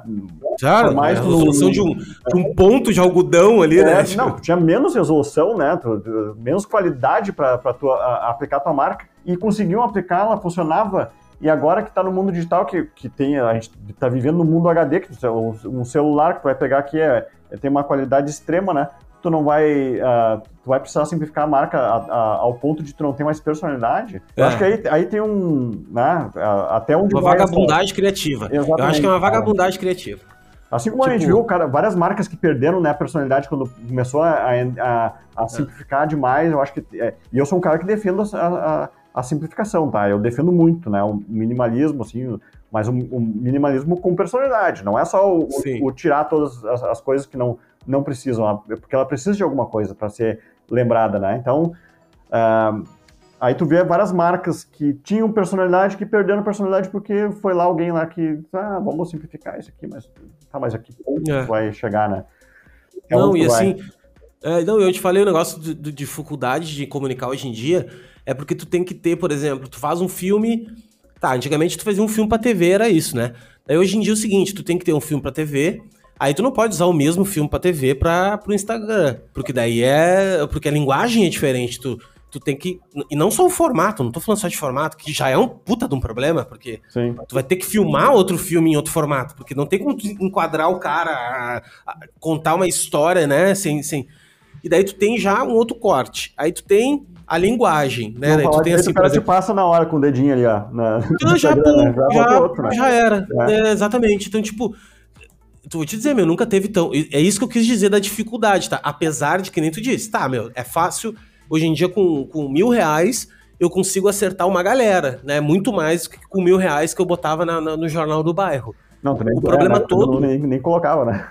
Claro, mais a resolução no, de, um, de um ponto de algodão ali, né? é, né? Não, tinha menos resolução, né? menos qualidade para aplicar a tua marca e conseguiam aplicar, ela funcionava. E agora que está no mundo digital, que, que tem, a gente está vivendo no mundo HD, que um celular que tu vai pegar aqui é, é, tem uma qualidade extrema, né? Tu não vai, uh, tu vai precisar simplificar a marca a, a, ao ponto de tu não ter mais personalidade. É. Eu acho que aí, aí tem um, né, até onde Uma vagabundagem essa... criativa. Exatamente, Eu acho que é uma vagabundagem criativa. Assim como tipo... a gente tipo viu, cara, várias marcas que perderam né, a personalidade quando começou a, a, a é. simplificar demais, eu acho que... É, e eu sou um cara que defendo a, a, simplificação, tá? Eu defendo muito, né? O minimalismo, assim, mas um, um minimalismo com personalidade. Não é só o, o, o tirar todas as, as coisas que não não precisam, porque ela precisa de alguma coisa para ser lembrada, né? Então, uh, aí tu vê várias marcas que tinham personalidade que perderam personalidade porque foi lá alguém lá que, ah, vamos simplificar isso aqui, mas tá, mas aqui é. vai chegar, né? É não, e assim, é, não, eu te falei o negócio de, de, dificuldade de comunicar hoje em dia, é porque tu tem que ter, por exemplo, tu faz um filme, tá, antigamente tu fazia um filme pra TV, era isso, né? Aí hoje em dia é o seguinte, tu tem que ter um filme pra TV, Aí tu não pode usar o mesmo filme pra TV pra, pro Instagram. Porque daí é. Porque a linguagem é diferente. Tu, tu tem que. E não só o formato, não tô falando só de formato, que já é um puta de um problema, porque Sim. tu vai ter que filmar outro filme em outro formato. Porque não tem como enquadrar o cara, a, a, contar uma história, né? Sem, sem. E daí tu tem já um outro corte. Aí tu tem a linguagem, né? Não, tu tem assim, o cara exemplo... passa na hora com o dedinho ali, ó. Na... Então, já, né? já, já, outro, né? já era. É. É, exatamente. Então, tipo, Tu vou te dizer, meu, nunca teve tão. É isso que eu quis dizer da dificuldade, tá? Apesar de que nem tu disse, tá, meu, é fácil. Hoje em dia, com, com mil reais, eu consigo acertar uma galera, né? Muito mais que com mil reais que eu botava na, na, no jornal do bairro. Não, também, o problema é, né? todo. Nem, nem, colocava, né?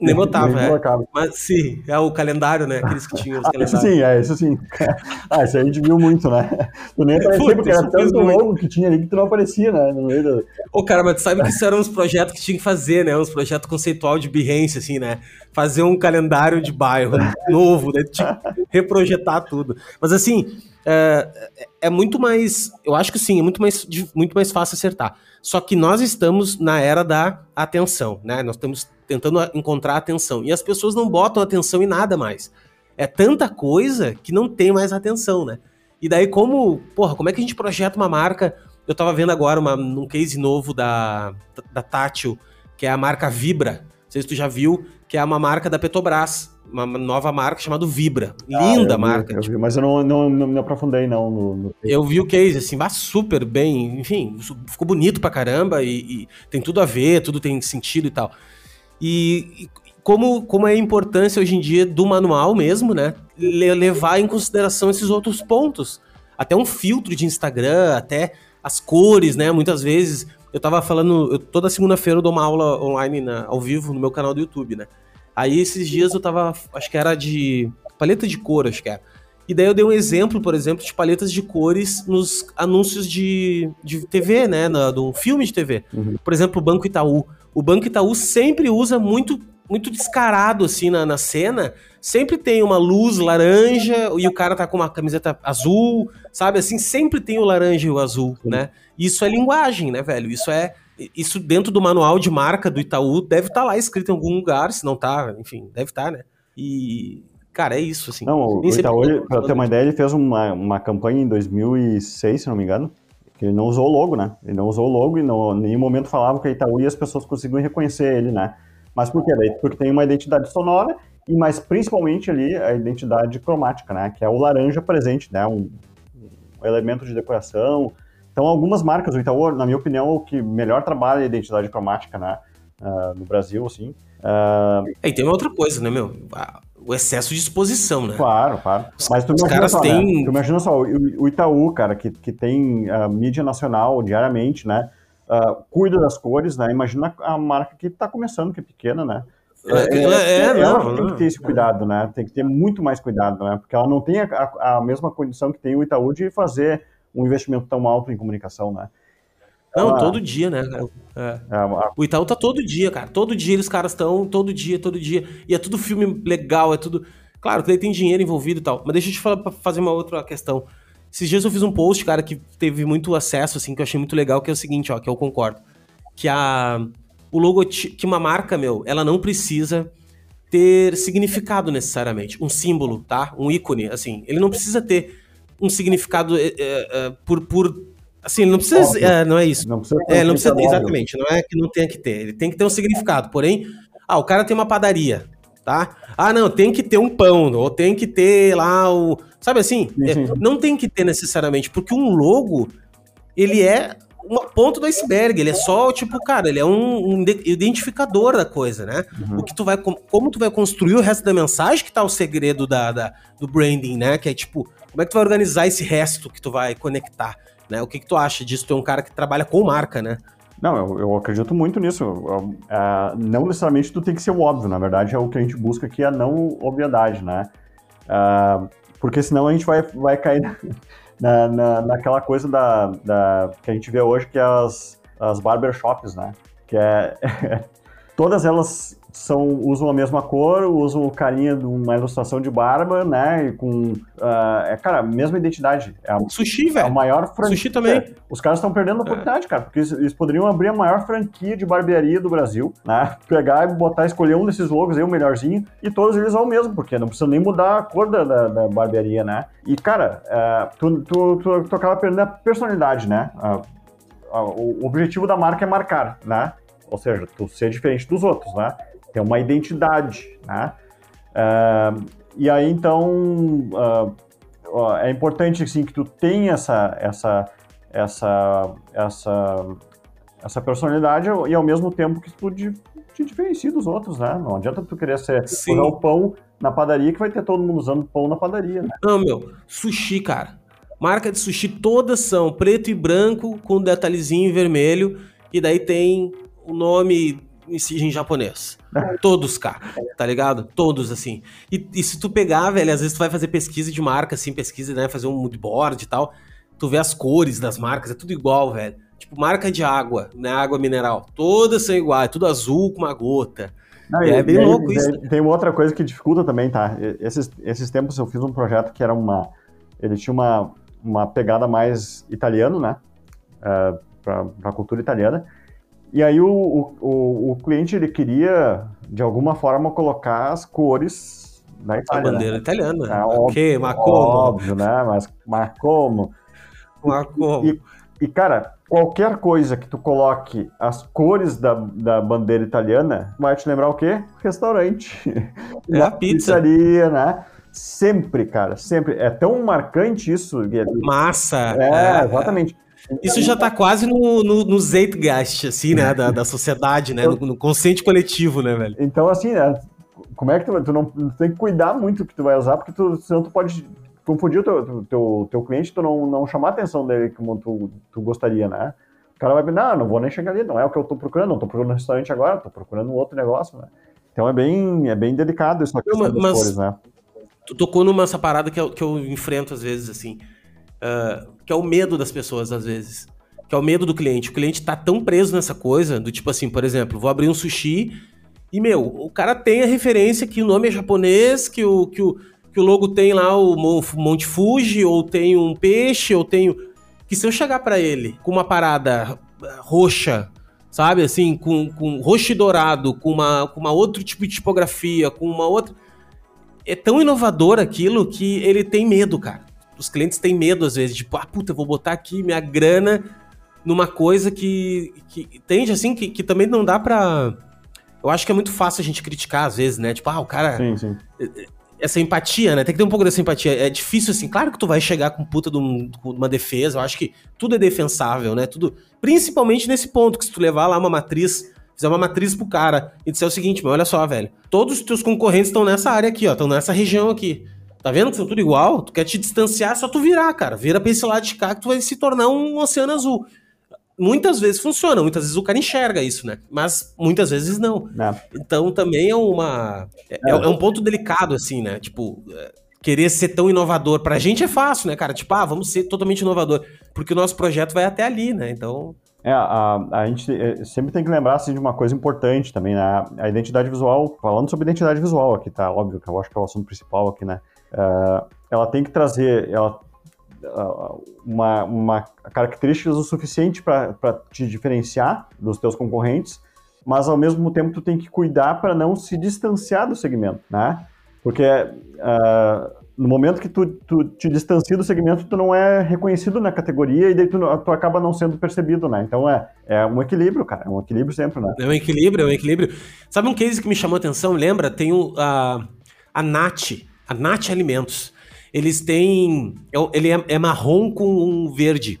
Nem botava, nem, nem é. Colocava. Mas sim, é o calendário, né? Aqueles que tinham os ah, Isso sim, é, isso sim. Ah, isso aí a gente viu muito, né? Tu nem aparecia porque era tanto logo que tinha ali que tu não aparecia, né? No meio do... Ô, cara, mas tu sabe que isso eram uns projetos que tinha que fazer, né? Uns projetos conceitual de Behance, assim, né? Fazer um calendário de bairro novo, né? Tinha que reprojetar tudo. Mas assim, é, é muito mais. Eu acho que sim, é muito mais, muito mais fácil acertar. Só que nós estamos na era da atenção, né? Nós estamos tentando encontrar atenção. E as pessoas não botam atenção em nada mais. É tanta coisa que não tem mais atenção, né? E daí, como, porra, como é que a gente projeta uma marca? Eu tava vendo agora uma, um case novo da, da Tátil, que é a marca Vibra. Não sei se tu já viu, que é uma marca da Petrobras uma nova marca chamada Vibra. Ah, Linda marca. eu tipo. vi, mas eu não, não, não, me aprofundei, não. No, no... Eu vi o case, assim, vai super bem. Enfim, ficou bonito pra caramba e, e, tem tudo a ver, tudo tem sentido e tal. E, e como, como é a importância hoje em dia do manual mesmo, né? levar em consideração esses outros pontos. Até um filtro de Instagram, até as cores, né? Muitas vezes. Eu tava falando, eu, toda segunda-feira eu dou uma aula online na, ao vivo no meu canal do YouTube, né? Aí esses dias eu tava, acho que era de paleta de cor, acho que era. E daí eu dei um exemplo, por exemplo, de paletas de cores nos anúncios de, de TV, né? Na, de um filme de TV. Uhum. Por exemplo, o Banco Itaú. O Banco Itaú sempre usa muito muito descarado assim na, na cena. Sempre tem uma luz laranja e o cara tá com uma camiseta azul, sabe? Assim, sempre tem o laranja e o azul, né? Isso é linguagem, né, velho? Isso é isso dentro do manual de marca do Itaú deve estar tá lá escrito em algum lugar, se não tá, enfim, deve estar, tá, né? E, cara, é isso, assim. Não, o Itaú, pra ter uma ideia, ele fez uma, uma campanha em 2006, se não me engano, que ele não usou o logo, né? Ele não usou o logo e não, em nenhum momento falava que é Itaú e as pessoas conseguiam reconhecer ele, né? Mas por quê? Porque tem uma identidade sonora e mais principalmente ali a identidade cromática, né? Que é o laranja presente, né? Um, um elemento de decoração. Então, algumas marcas, o Itaú, na minha opinião, é o que melhor trabalha a identidade cromática, né? Uh, no Brasil, assim. Uh... e tem uma outra coisa, né, meu? O excesso de exposição, né? Claro, claro. Mas tu Os imagina só, têm... né? tu imagina só, o, Itaú, cara, que, que tem uh, mídia nacional diariamente, né? Cuida das cores, né? Imagina a marca que está começando, que é pequena, né? É, é, é, é não, tem que ter esse cuidado, né? Tem que ter muito mais cuidado, né? Porque ela não tem a, a, a mesma condição que tem o Itaú de fazer um investimento tão alto em comunicação, né? Não, ah, todo dia, né? É. É, o Itaú tá todo dia, cara. Todo dia eles caras estão, todo dia, todo dia. E é tudo filme legal, é tudo. Claro, que tem dinheiro envolvido e tal. Mas deixa eu te falar pra fazer uma outra questão. Esses dias eu fiz um post, cara, que teve muito acesso, assim, que eu achei muito legal, que é o seguinte, ó, que eu concordo. Que a. O logotipo. Que uma marca, meu, ela não precisa ter significado necessariamente. Um símbolo, tá? Um ícone, assim. Ele não precisa ter um significado é, é, por, por Assim, não precisa. É, não é isso. Não precisa, é, não precisa exatamente. Não é que não tenha que ter. Ele tem que ter um significado. Porém, ah, o cara tem uma padaria, tá? Ah, não, tem que ter um pão, ou tem que ter lá o. Sabe assim? É, não tem que ter necessariamente, porque um logo, ele é uma ponto do iceberg, ele é só, tipo, cara, ele é um, um identificador da coisa, né? Uhum. O que tu vai, como tu vai construir o resto da mensagem que tá o segredo da, da, do branding, né? Que é tipo, como é que tu vai organizar esse resto que tu vai conectar? Né? O que, que tu acha disso? Tu é um cara que trabalha com marca, né? Não, eu, eu acredito muito nisso. Uh, não necessariamente tu tem que ser o óbvio, na verdade é o que a gente busca aqui, é a não obviedade, né? Uh, porque senão a gente vai, vai cair na, na, naquela coisa da, da, que a gente vê hoje, que é as, as barbershops, né? Que é... todas elas são, usam a mesma cor, usam o carinha de uma ilustração de barba, né? E com. Uh, é, cara, mesma identidade. É a, Sushi, velho. É a maior franquia. Sushi também. Os caras estão perdendo a é. oportunidade, é. cara, porque eles poderiam abrir a maior franquia de barbearia do Brasil, né? Pegar e botar, escolher um desses logos aí, o melhorzinho, e todos eles vão mesmo, porque não precisa nem mudar a cor da, da, da barbearia, né? E, cara, uh, tu, tu, tu, tu, acaba perdendo a personalidade, né? Uh, o objetivo da marca é marcar, né? Ou seja, tu ser diferente dos outros, né? Ter uma identidade, né? Uh, e aí, então, uh, é importante, assim, que tu tenha essa, essa, essa, essa, essa personalidade e, ao mesmo tempo, que tu te, te diferencie dos outros, né? Não adianta tu querer ser, o pão na padaria que vai ter todo mundo usando pão na padaria, né? Não, meu, sushi, cara. Marca de sushi todas são preto e branco com detalhezinho vermelho e daí tem o nome em japonês. Todos, cara, tá ligado? Todos, assim. E, e, se tu pegar, velho, às vezes tu vai fazer pesquisa de marca, assim, pesquisa, né, fazer um moodboard e tal, tu vê as cores das marcas, é tudo igual, velho. Tipo, marca de água, né, água mineral, todas são iguais, tudo azul com uma gota. Não, é bem aí, louco isso. Tem outra coisa que dificulta também, tá? Esses, esses tempos eu fiz um projeto que era uma... Ele tinha uma, uma pegada mais italiano, né? Uh, pra, pra cultura italiana. E aí o, o, o, cliente ele queria, de alguma forma, colocar as cores da Itália. A bandeira né? italiana. É, ok, mas como? Óbvio, né? Mas, mas como? Mas como? E, e, cara, qualquer coisa que tu coloque as cores da, da bandeira italiana, vai te lembrar o quê? Restaurante. É a pizza. Pizzaria, né? Sempre, cara, sempre. É tão marcante isso. Massa. É, é exatamente. Isso já tá quase no, no, no zeitgeist, assim, né, da, da sociedade, né, no, no consciente coletivo, né, velho? Então, assim, né, como é que tu, tu não tu tem que cuidar muito que tu vai usar, porque tu, senão tu pode confundir o teu, teu, teu cliente, tu não, não chamar a atenção dele como tu, tu gostaria, né? O cara vai dizer, não, não vou nem chegar ali, não é o que eu tô procurando, não tô procurando um restaurante agora, tô procurando um outro negócio, né? Então é bem, é bem delicado isso aqui mas, cores, né? Tu tocou numa essa parada que eu, que eu enfrento às vezes, assim. Uh, que é o medo das pessoas, às vezes. Que é o medo do cliente. O cliente tá tão preso nessa coisa, do tipo assim, por exemplo, vou abrir um sushi e, meu, o cara tem a referência que o nome é japonês, que o, que o, que o logo tem lá o Monte Fuji, ou tem um peixe, ou tem. Que se eu chegar para ele com uma parada roxa, sabe, assim, com, com roxo e dourado, com uma, com uma outro tipo de tipografia, com uma outra. É tão inovador aquilo que ele tem medo, cara os clientes têm medo às vezes, tipo, ah, puta, eu vou botar aqui minha grana numa coisa que, que tende assim, que, que também não dá pra. Eu acho que é muito fácil a gente criticar às vezes, né? Tipo, ah, o cara. Sim, sim. Essa empatia, né? Tem que ter um pouco dessa empatia. É difícil, assim. Claro que tu vai chegar com puta de, um- de uma defesa. Eu acho que tudo é defensável, né? Tudo. Principalmente nesse ponto, que se tu levar lá uma matriz, fizer uma matriz pro cara e disser o seguinte, mas olha só, velho. Todos os teus concorrentes estão nessa área aqui, ó. Estão nessa região aqui. Tá vendo que são tudo igual? Tu quer te distanciar, é só tu virar, cara. Vira pra esse lado de cá que tu vai se tornar um oceano azul. Muitas vezes funciona, muitas vezes o cara enxerga isso, né? Mas muitas vezes não. né? Então também é uma. É, é um ponto delicado, assim, né? Tipo, é, querer ser tão inovador. Pra gente é fácil, né, cara? Tipo, ah, vamos ser totalmente inovador. Porque o nosso projeto vai até ali, né? Então. É, a, a gente sempre tem que lembrar assim, de uma coisa importante também, né? A identidade visual, falando sobre identidade visual aqui, tá? Óbvio que eu acho que é o assunto principal aqui, né? Eh, ela tem que trazer ela, ah, uma, uma características o suficiente para te diferenciar dos teus concorrentes, mas ao mesmo tempo tu tem que cuidar para não se distanciar do segmento, né? Porque ah, no momento que tu, tu te distancia do segmento, tu não é reconhecido na categoria e daí tu, tu acaba não sendo percebido, né? Então é, é um equilíbrio, cara, é um equilíbrio sempre, né? É um equilíbrio, é um equilíbrio. Sabe um case que me chamou atenção? Lembra? Tem o, a, a NAT, a NAT Alimentos. Eles têm. é Ele é, é marrom com um verde.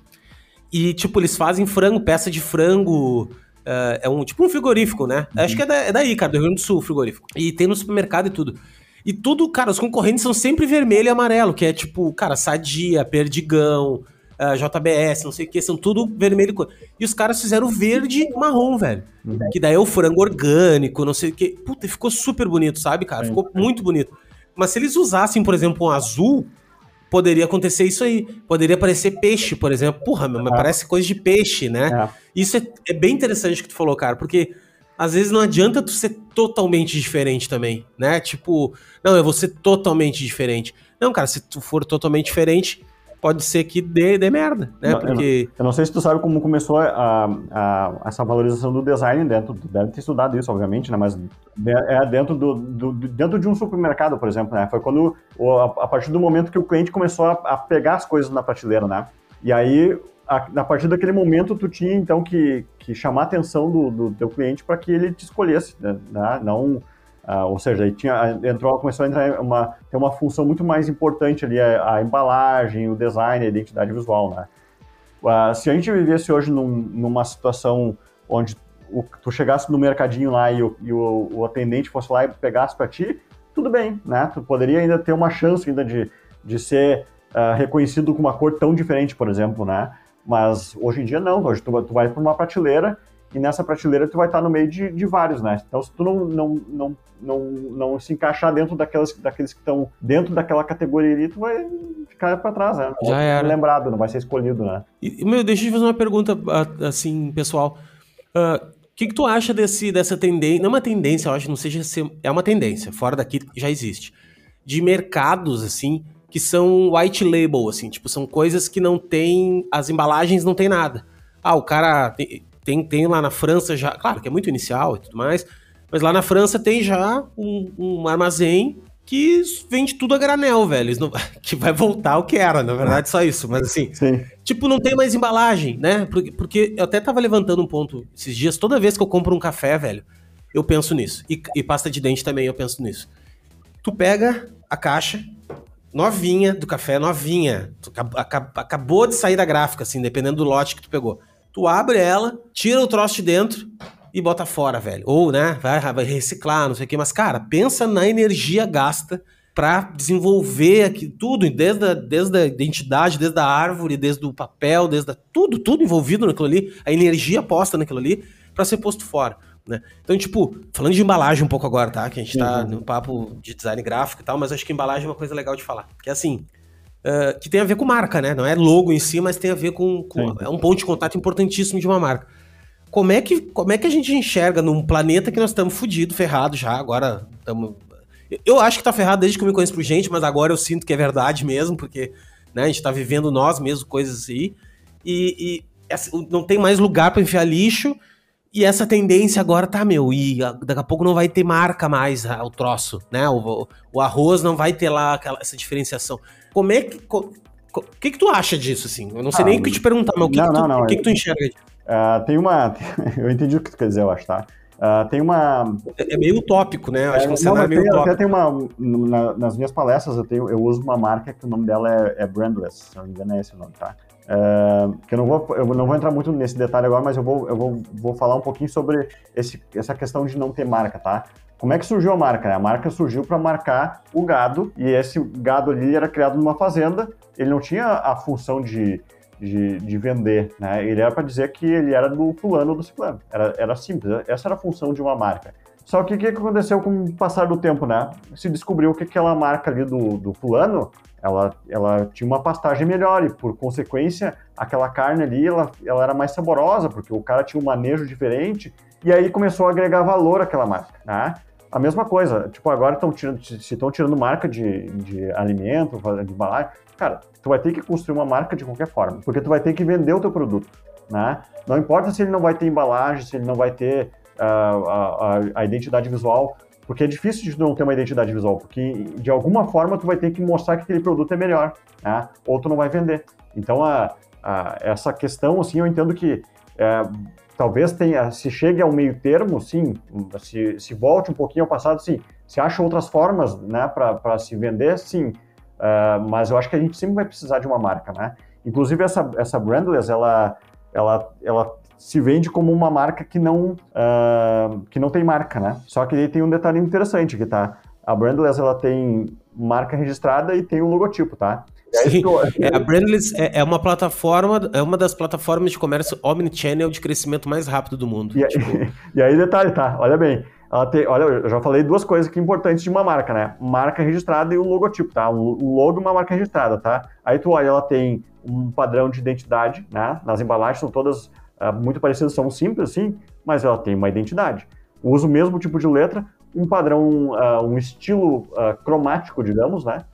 E, tipo, eles fazem frango, peça de frango. é, é um tipo um frigorífico, né? Acho que é, da- é daí, cara, do Rio Grande do Sul, frigorífico. E tem no supermercado e tudo. E tudo, cara, os concorrentes são sempre vermelho e amarelo, que é tipo, cara, Sadia, Perdigão, ah, JBS, não sei o que, são tudo vermelho. e cor. E os caras fizeram verde e marrom, velho. Que daí é o frango orgânico, não sei o que. Puta, ficou super bonito, sabe, cara? Ficou muito bonito. Mas se eles usassem, por exemplo, um azul, poderia acontecer isso aí. Poderia parecer peixe, por exemplo. Porra, meu, mas Ah. parece coisa de peixe, né? É. Isso é, é bem interessante que tu falou, cara, porque às vezes não adianta tu ser totalmente diferente também, né? Tipo, não, eu vou ser totalmente diferente. Não, cara, se tu for totalmente diferente, pode ser que dê, dê merda, né? Não, eu porque. Eu não sei se tu sabe como começou a, a- essa valorização do design dentro, tu deve ter estudado isso, obviamente, né? Mas de- é dentro, do, do- dentro de um supermercado, por exemplo, né? Foi quando, a partir do momento que o cliente começou a, a pegar as coisas na prateleira, né? E aí, a, a partir daquele momento, tu tinha, então, que, que chamar a atenção do, do teu cliente para que ele te escolhesse, né? Não... ah, ou seja, aí tinha, entrou, começou a entrar uma, ter uma função muito mais importante ali, a, a embalagem, o design, a identidade visual, né? Ah, se a gente vivesse hoje num- numa situação onde o- tu chegasse no mercadinho lá e, o, e o- o atendente fosse lá e pegasse para ti, tudo bem, né? Tu poderia ainda ter uma chance ainda de, de ser ah, reconhecido com uma cor tão diferente, por exemplo, né? Mas hoje em dia não, hoje tu, tu vai para uma prateleira e nessa prateleira tu vai estar no meio de, de vários, né? Então se tu não, não, não, não, não se encaixar dentro daquelas, daqueles que estão dentro daquela categoria ali, tu vai ficar para trás, né? Não Já era. lembrado, não vai ser escolhido, né? E, meu, deixa eu te fazer uma pergunta, assim, pessoal. Ah, O que, que tu acha desse, dessa tendência? Não é uma tendência, eu acho, não seja ser. É uma tendência, fora daqui já existe. De mercados, assim, que são white label, assim, tipo, são coisas que não tem. As embalagens não tem nada. Ah, o cara tem, tem, tem lá na França já. Claro que é muito inicial e tudo mais, mas lá na França tem já um, um armazém que vende tudo a granel, velho. Não- que vai voltar o que era, na verdade, só isso. Mas assim, Sim. Tipo, não tem mais embalagem, né? Porque, porque eu até tava levantando um ponto esses dias. Toda vez que eu compro um café, velho, eu penso nisso. E, e pasta de dente também, eu penso nisso. Tu pega a caixa novinha do café, novinha. Tu acab- acab- acabou de sair da gráfica, assim, dependendo do lote que tu pegou. Tu abre ela, tira o troço de dentro e bota fora, velho. Ou, né, vai, vai reciclar, não sei o quê. Mas, cara, pensa na energia gasta pra desenvolver aqui tudo, desde a, desde a identidade, desde a árvore, desde o papel, desde a, tudo, tudo envolvido naquilo ali, a energia posta naquilo ali pra ser posto fora, né? Então, tipo, falando de embalagem um pouco agora, tá? Que a gente tá Uhum. no papo de design gráfico e tal, mas acho que embalagem é uma coisa legal de falar. Que é assim, que tem a ver com marca, né? Não é logo em si, mas tem a ver com, com- é um ponto de contato importantíssimo de uma marca. Como é que, como é que a gente enxerga num planeta que nós estamos fudidos, ferrados já, agora estamos... Eu acho que tá ferrado desde que eu me conheço por gente, mas agora eu sinto que é verdade mesmo, porque né, a gente tá vivendo nós mesmos coisas aí, e, e não tem mais lugar para enfiar lixo, e essa tendência agora tá, meu, e daqui a pouco não vai ter marca mais ah, o troço, né? O, o arroz não vai ter lá aquela, essa diferenciação. Como é que. O que, que tu acha disso, assim? Eu não sei Ah, nem o que te perguntar, mas o que, não, que, tu, não, não, o que, é- que tu enxerga? Ah, tem uma. eu entendi o que tu quer dizer, eu acho, tá? Uh, tem uma. É, é meio utópico, né? Acho é, que o cenário é meio utópico. Até tem uma. Na, nas minhas palestras eu, tenho, eu uso uma marca que o nome dela é, é Brandless, se não me engano é esse o nome, tá? Uh, que eu não, vou, eu não vou entrar muito nesse detalhe agora, mas eu vou, eu vou, vou falar um pouquinho sobre esse, essa questão de não ter marca, tá? Como é que surgiu a marca? A marca surgiu para marcar o gado, e esse gado ali era criado numa fazenda, ele não tinha a função de, de, de vender, né? Ele era para dizer que ele era do fulano ou do ciclano. Era, era simples, essa era a função de uma marca. Só que o que aconteceu com o passar do tempo, né? Se descobriu que aquela marca ali do, do fulano, ela, ela tinha uma pastagem melhor e, por consequência, aquela carne ali, ela, ela era mais saborosa, porque o cara tinha um manejo diferente, e aí começou a agregar valor àquela marca, né? A mesma coisa, tipo, agora estão tirando, se estão tirando marca de, de alimento, de embalagem, cara, tu vai ter que construir uma marca de qualquer forma, porque tu vai ter que vender o teu produto, né? Não importa se ele não vai ter embalagem, se ele não vai ter uh, a, a, a, identidade visual, porque é difícil de não ter uma identidade visual, porque de alguma forma tu vai ter que mostrar que aquele produto é melhor, né? Ou tu não vai vender. Então, a, a essa questão, assim, eu entendo que é, talvez tenha, se chegue ao meio termo, sim, se, se volte um pouquinho ao passado, sim, se acha outras formas, né, para se vender, sim, Uh, mas eu acho que a gente sempre vai precisar de uma marca, né? Inclusive essa, essa Brandless, ela, ela, ela se vende como uma marca que não, uh, que não tem marca, né? Só que tem um detalhe interessante que tá, a Brandless ela tem marca registrada e tem o um logotipo, tá? Sim, é, a Brandless é, é, uma plataforma, é uma das plataformas de comércio omnichannel de crescimento mais rápido do mundo. E, tipo... e aí, detalhe, tá? Olha bem, ela tem, olha, eu já falei duas coisas que importantes de uma marca, né? Marca registrada e o logotipo, tá? O logo é uma marca registrada, tá? Aí tu olha, ela tem um padrão de identidade, né? Nas embalagens são todas uh, muito parecidas, são simples assim, mas ela tem uma identidade. Usa o mesmo tipo de letra, um padrão, uh, um estilo uh, cromático, digamos, né?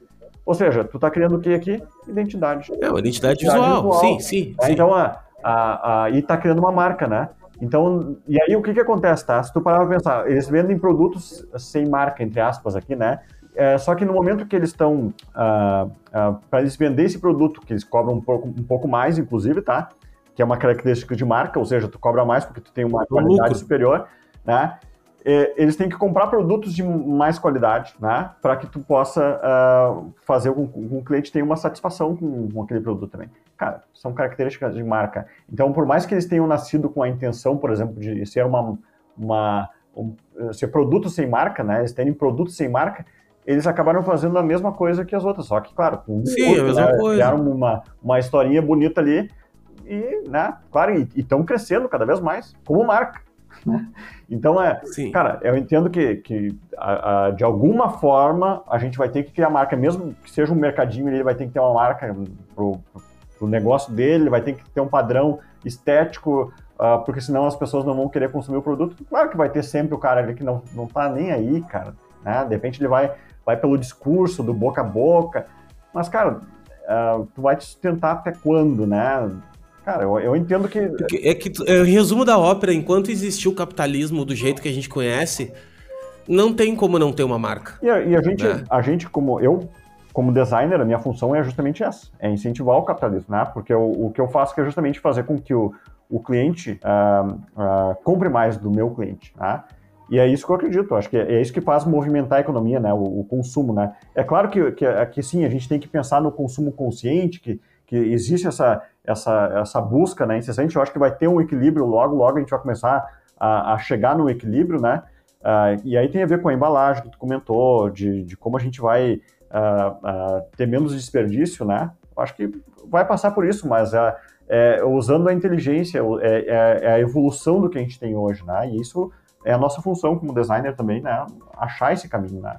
Ou seja, tu tá criando o que aqui? Identidade. É, uma identidade, identidade visual. visual. Sim, sim, é, sim. Então, a, a, a, e tá criando uma marca, né? Então, e aí o que que acontece, tá? Se tu parar pra pensar, eles vendem produtos sem marca, entre aspas, aqui, né? É, só que no momento que eles estão, uh, ah, uh, ah, para eles vender esse produto, que eles cobram um pouco, um pouco mais, inclusive, tá? Que é uma característica de marca, ou seja, tu cobra mais porque tu tem uma qualidade lucro. superior, né? É, eles têm que comprar produtos de mais qualidade, né? Para que tu possa uh, fazer com que o cliente tenha uma satisfação com, com, aquele produto também. Cara, são características de marca. Então, por mais que eles tenham nascido com a intenção, por exemplo, de ser uma, uma um, ser produto sem marca, né? Eles terem produto sem marca, eles acabaram fazendo a mesma coisa que as outras, só que, claro, com Sim, outro, a mesma né? coisa. criaram uma, uma historinha bonita ali e, né, claro, e estão crescendo cada vez mais como marca. Né? Então, é, Sim. cara, eu entendo que, que a, a, de alguma forma a gente vai ter que criar marca, mesmo que seja um mercadinho, ele vai ter que ter uma marca pro, pro negócio dele, vai ter que ter um padrão estético, uh, porque senão as pessoas não vão querer consumir o produto. Claro que vai ter sempre o cara ali que não, não tá nem aí, cara, né? De repente ele vai, vai pelo discurso, do boca a boca, mas, cara, uh, tu vai te sustentar até quando, né? Cara, eu, eu entendo que. É que, é, resumo da ópera, enquanto existiu o capitalismo do jeito que a gente conhece, não tem como não ter uma marca. E a, e a gente, é. a gente, como eu, como designer, a minha função é justamente essa: é incentivar o capitalismo, né? Porque o, o que eu faço é justamente fazer com que o, o cliente uh, uh, compre mais do meu cliente, né? E é isso que eu acredito, acho que é, é isso que faz movimentar a economia, né? O, o consumo, né? É claro que, que, que, sim, a gente tem que pensar no consumo consciente, que, que existe essa, essa, essa busca né, incessante, eu acho que vai ter um equilíbrio logo, logo a gente vai começar a, a chegar no equilíbrio, né? Uh, e aí tem a ver com a embalagem que tu comentou, de, de como a gente vai uh, uh, ter menos desperdício, né? Eu acho que vai passar por isso, mas é, usando a inteligência, é, é, é, a evolução do que a gente tem hoje, né? E isso é a nossa função como designer também, né? Achar esse caminho, né?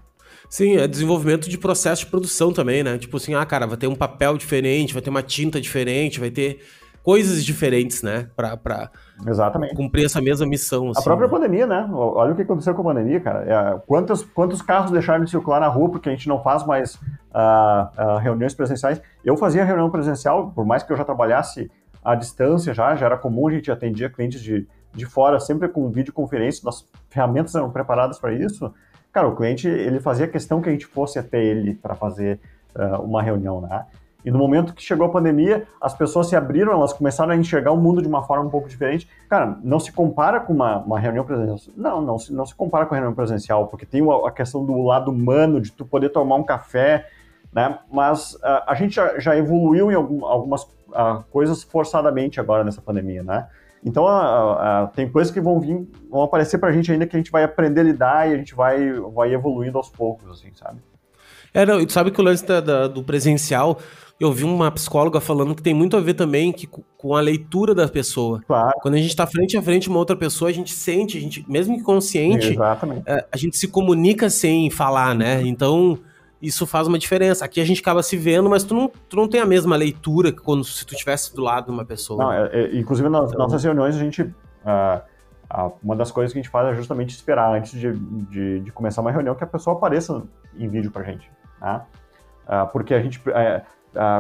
Sim, é desenvolvimento de processo de produção também, né? Tipo assim, ah, cara, vai ter um papel diferente, vai ter uma tinta diferente, vai ter coisas diferentes, né? Pra, pra Exatamente. cumprir essa mesma missão. Assim, a própria né? pandemia, né? Olha o que aconteceu com a pandemia, cara. É, quantos, quantos carros deixaram de circular na rua porque a gente não faz mais uh, uh, reuniões presenciais? Eu fazia reunião presencial, por mais que eu já trabalhasse à distância já, já era comum, a gente atendia clientes de, de fora, sempre com videoconferência, nossas ferramentas eram preparadas para isso. Cara, o cliente, ele fazia questão que a gente fosse até ele para fazer uh, uma reunião, né? E no momento que chegou a pandemia, as pessoas se abriram, elas começaram a enxergar o mundo de uma forma um pouco diferente. Cara, não se compara com uma, uma reunião presencial. Não, não se, não se compara com a reunião presencial, porque tem a questão do lado humano, de tu poder tomar um café, né? Mas uh, a gente já, já, evoluiu em algum, algumas uh, coisas forçadamente agora nessa pandemia, né? Então, uh, tem coisas que vão vir, vão aparecer pra gente ainda que a gente vai aprender a lidar e a gente vai, vai evoluindo aos poucos, assim, sabe? É, não, tu sabe que o lance da, da, do presencial, eu vi uma psicóloga falando que tem muito a ver também que, com a leitura da pessoa. Claro. Quando a gente está frente a frente uma outra pessoa, a gente sente, a gente, mesmo que consciente, é, a gente se comunica sem falar, né? Então, isso faz uma diferença. Aqui a gente acaba se vendo, mas tu não, tu não tem a mesma leitura que quando se tu estivesse do lado de uma pessoa. Não, é, é, inclusive nas então... nossas reuniões a gente. Uh, uma das coisas que a gente faz é justamente esperar antes de, de, de, começar uma reunião que a pessoa apareça em vídeo pra gente. Né? Uh, porque a gente. Uh,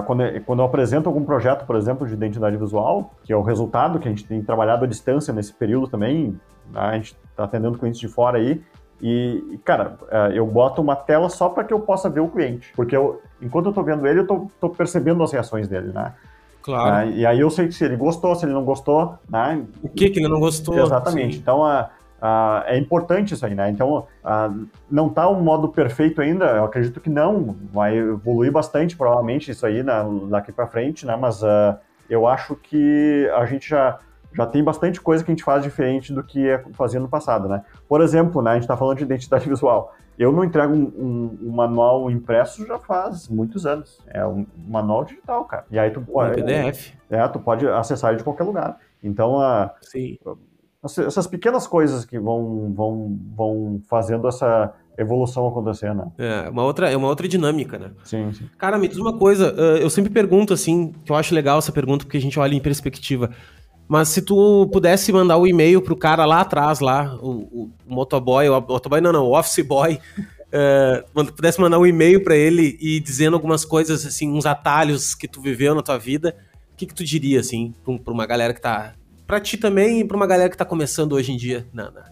quando, quando eu apresento algum projeto, por exemplo, de identidade visual, que é o resultado que a gente tem trabalhado à distância nesse período também, né? a gente está atendendo clientes de fora aí, e, cara, é, eu boto uma tela só para que eu possa ver o cliente. Porque eu, enquanto eu estou vendo ele, eu estou percebendo as reações dele, né? Claro. Uh, e aí eu sei se ele gostou, se ele não gostou, né? O que que ele não gostou. Exatamente. Sim. Então, uh, uh, é importante isso aí, né? Então, não está um modo perfeito ainda, eu acredito que não. Vai evoluir bastante, provavelmente, isso aí né, daqui para frente, né? Mas eu acho que a gente já já tem bastante coisa que a gente faz diferente do que fazia no passado, né? Por exemplo, né, a gente está falando de identidade visual. Eu não entrego um, um, um, manual impresso já faz muitos anos. É um manual digital, cara. E aí tu pode. PDF. É, tu pode acessar ele de qualquer lugar. Então, a, Sim. essas pequenas coisas que vão, vão, vão fazendo essa evolução acontecer, né? É, uma outra, é uma outra dinâmica, né? Sim, sim. Cara, me diz uma coisa, eu sempre pergunto assim, que eu acho legal essa pergunta, porque a gente olha em perspectiva. Mas se tu pudesse mandar o um e-mail pro cara lá atrás, lá, o, o motoboy, o motoboy não, não, o office boy, uh, pudesse mandar um e-mail para ele e dizendo algumas coisas, assim, uns atalhos que tu viveu na tua vida, o que, que tu diria, assim, pra, pra uma galera que tá. Pra ti também e pra uma galera que tá começando hoje em dia na, na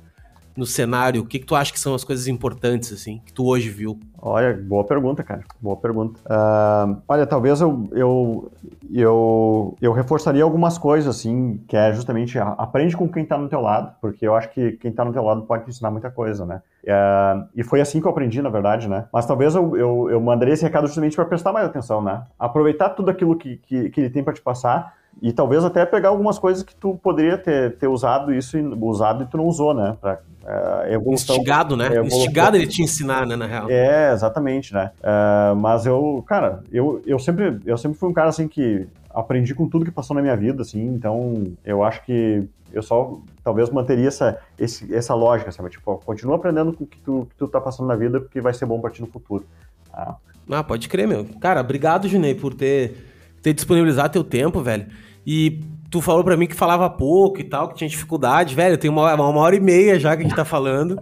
no cenário, o que, que tu acha que são as coisas importantes, assim, que tu hoje viu? Olha, boa pergunta, cara. Boa pergunta. Uh, olha, talvez eu, eu, eu, eu reforçaria algumas coisas, assim, que é justamente aprende com quem tá no teu lado, porque eu acho que quem tá no teu lado pode te ensinar muita coisa, né? Uh, e foi assim que eu aprendi, na verdade, né? Mas talvez eu, eu, eu mandaria esse recado justamente para prestar mais atenção, né? Aproveitar tudo aquilo que, que, que ele tem para te passar e talvez até pegar algumas coisas que tu poderia ter, ter usado isso e, usado e tu não usou, né? Pra, evolução, Instigado, né? Instigado ele te ensinar, né, na real. É, exatamente, né? É, mas eu, cara, eu, eu, sempre, eu sempre fui um cara, assim, que aprendi com tudo que passou na minha vida, assim, então eu acho que eu só talvez manteria essa, esse, essa lógica, sabe? Tipo, continua aprendendo com o que tu, que tu tá passando na vida, porque vai ser bom pra ti no futuro. Ah, ah pode crer, meu. Cara, obrigado, Junei, por ter, ter disponibilizado teu tempo, velho. E tu falou para mim que falava pouco e tal, que tinha dificuldade. Velho, tem uma, uma hora e meia já que a gente tá falando.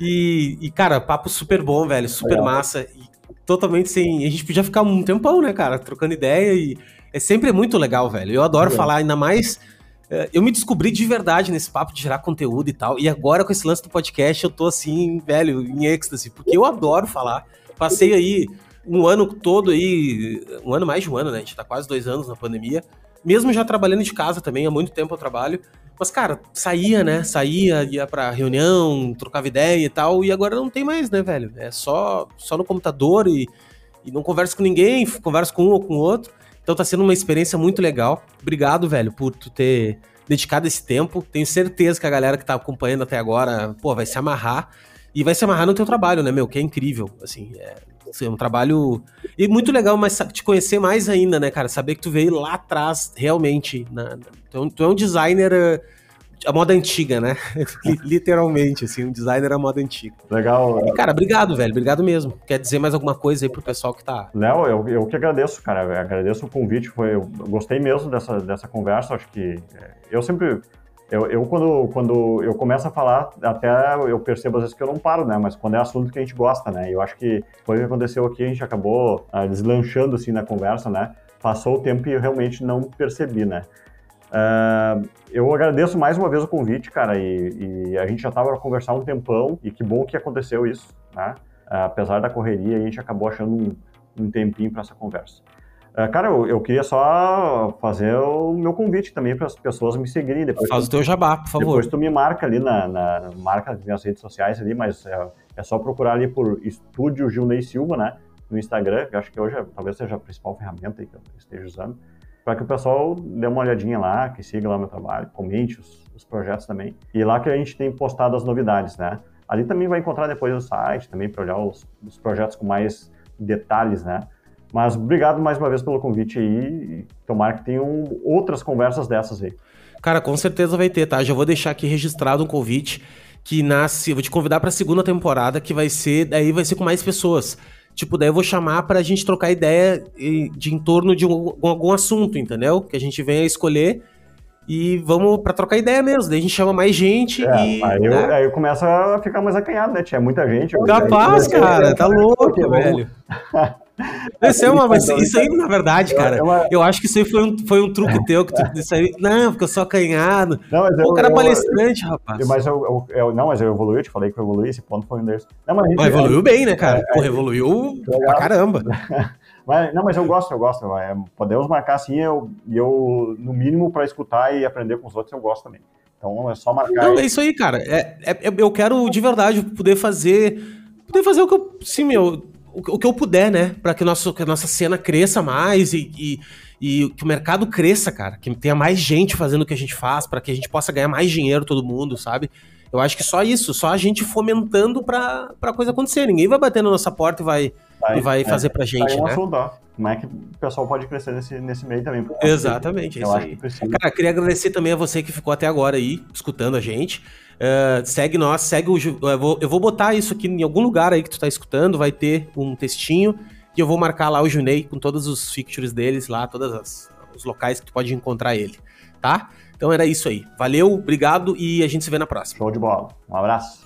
E, e cara, papo super bom, velho, super massa. E totalmente sem. A gente podia ficar um tempão, né, cara, trocando ideia. E é sempre muito legal, velho. Eu adoro é. falar, ainda mais. É, eu me descobri de verdade nesse papo de gerar conteúdo e tal. E agora, com esse lance do podcast, eu tô assim, velho, em êxtase. Porque eu adoro falar. Passei aí um ano todo aí. Um ano mais de um ano, né? A gente tá quase dois anos na pandemia mesmo já trabalhando de casa também, há muito tempo eu trabalho. Mas, cara, saía, né? Saía, ia pra reunião, trocava ideia e tal, e agora não tem mais, né, velho? É só, só no computador e, e não converso com ninguém, converso com um ou com outro. Então tá sendo uma experiência muito legal. Obrigado, velho, por tu ter dedicado esse tempo. Tenho certeza que a galera que tá acompanhando até agora, pô, vai se amarrar. E vai se amarrar no teu trabalho, né, meu? Que é incrível. Assim, é, é um trabalho. E muito legal, mas te conhecer mais ainda, né, cara? Saber que tu veio lá atrás, realmente. Na... Tu, tu é um designer eh, a moda antiga, né? Literalmente, assim, um designer à moda antiga. Legal. E, cara, obrigado, velho. Obrigado mesmo. Quer dizer mais alguma coisa aí pro pessoal que tá. Léo, eu, eu que agradeço, cara. Eu agradeço o convite. Foi, eu gostei mesmo dessa, dessa conversa. Acho que eh, eu sempre eu, eu, quando, quando eu começo a falar, até eu percebo às vezes que eu não paro, né? Mas quando é assunto que a gente gosta, né? Eu acho que foi o que aconteceu aqui, a gente acabou ah, deslanchando assim na conversa, né? Passou o tempo e eu realmente não percebi, né? Uh, eu agradeço mais uma vez o convite, cara, e, e a gente já estava a conversar um tempão, e que bom que aconteceu isso, né? Uh, apesar da correria, a gente acabou achando um, um tempinho para essa conversa. É, cara, eu, eu, queria só fazer o meu convite também para as pessoas me seguirem. Depois Faz tu, o teu jabá, por favor. Depois tu me marca ali na, na marca nas minhas redes sociais ali, mas é, é só procurar ali por Estúdio Gilney Silva, né? No Instagram, que acho que hoje é, talvez seja a principal ferramenta que eu esteja usando, para que o pessoal dê uma olhadinha lá, que siga lá meu trabalho, comente os, os projetos também. E lá que a gente tem postado as novidades, né? Ali também vai encontrar depois o site, também para olhar os, os projetos com mais detalhes, né? Mas obrigado mais uma vez pelo convite aí. Tomara que tenham outras conversas dessas aí. Cara, com certeza vai ter, tá? Já vou deixar aqui registrado um convite que nasce. Vou te convidar para a segunda temporada, que vai ser. Daí vai ser com mais pessoas. Tipo, daí eu vou chamar pra gente trocar ideia de em torno de um, algum assunto, entendeu? Que a gente venha escolher e vamos para trocar ideia mesmo. Daí a gente chama mais gente é, e. Aí, né? eu, aí eu começo a ficar mais acanhado, né? Tinha muita gente. Capaz, cara, tá louco, velho. Isso, é mas isso aí, na verdade, cara, eu acho que isso aí foi um, foi um truque teu. Que tu, isso aí, não, porque eu sou acanhado. Não, mas eu, o cara é palestrante, rapaz. Mas eu, eu, não, mas eu evoluí, eu te falei que eu evoluí, esse ponto foi um desses. Não, mas, gente, evoluiu bem, né, cara? É, Porra, evoluiu pra caramba. Mas, não, mas eu gosto, eu gosto. É, podemos marcar assim, eu, eu no mínimo para escutar e aprender com os outros, eu gosto também. Então é só marcar. Não, é isso aí, cara. É, é, eu quero de verdade poder fazer. Poder fazer o que eu. Sim, meu. O, que eu puder, né? Para que, nosso, que a nossa cena cresça mais e, e, e, que o mercado cresça, cara. Que tenha mais gente fazendo o que a gente faz, para que a gente possa ganhar mais dinheiro, todo mundo, sabe? Eu acho que só isso, só a gente fomentando pra, pra coisa acontecer. Ninguém vai bater na nossa porta e vai, vai, e vai é, fazer pra gente, né? Como é que o pessoal pode crescer nesse, nesse meio também? Exatamente, é isso aí. Cara, queria agradecer também a você que ficou até agora aí, escutando a gente. Uh, segue nós, segue o. Eu vou, eu vou botar isso aqui em algum lugar aí que tu tá escutando, vai ter um textinho e eu vou marcar lá o Junei com todos os features deles lá, todos os locais que tu pode encontrar ele, tá? Então era isso aí. Valeu, obrigado e a gente se vê na próxima. Show de bola. Um abraço.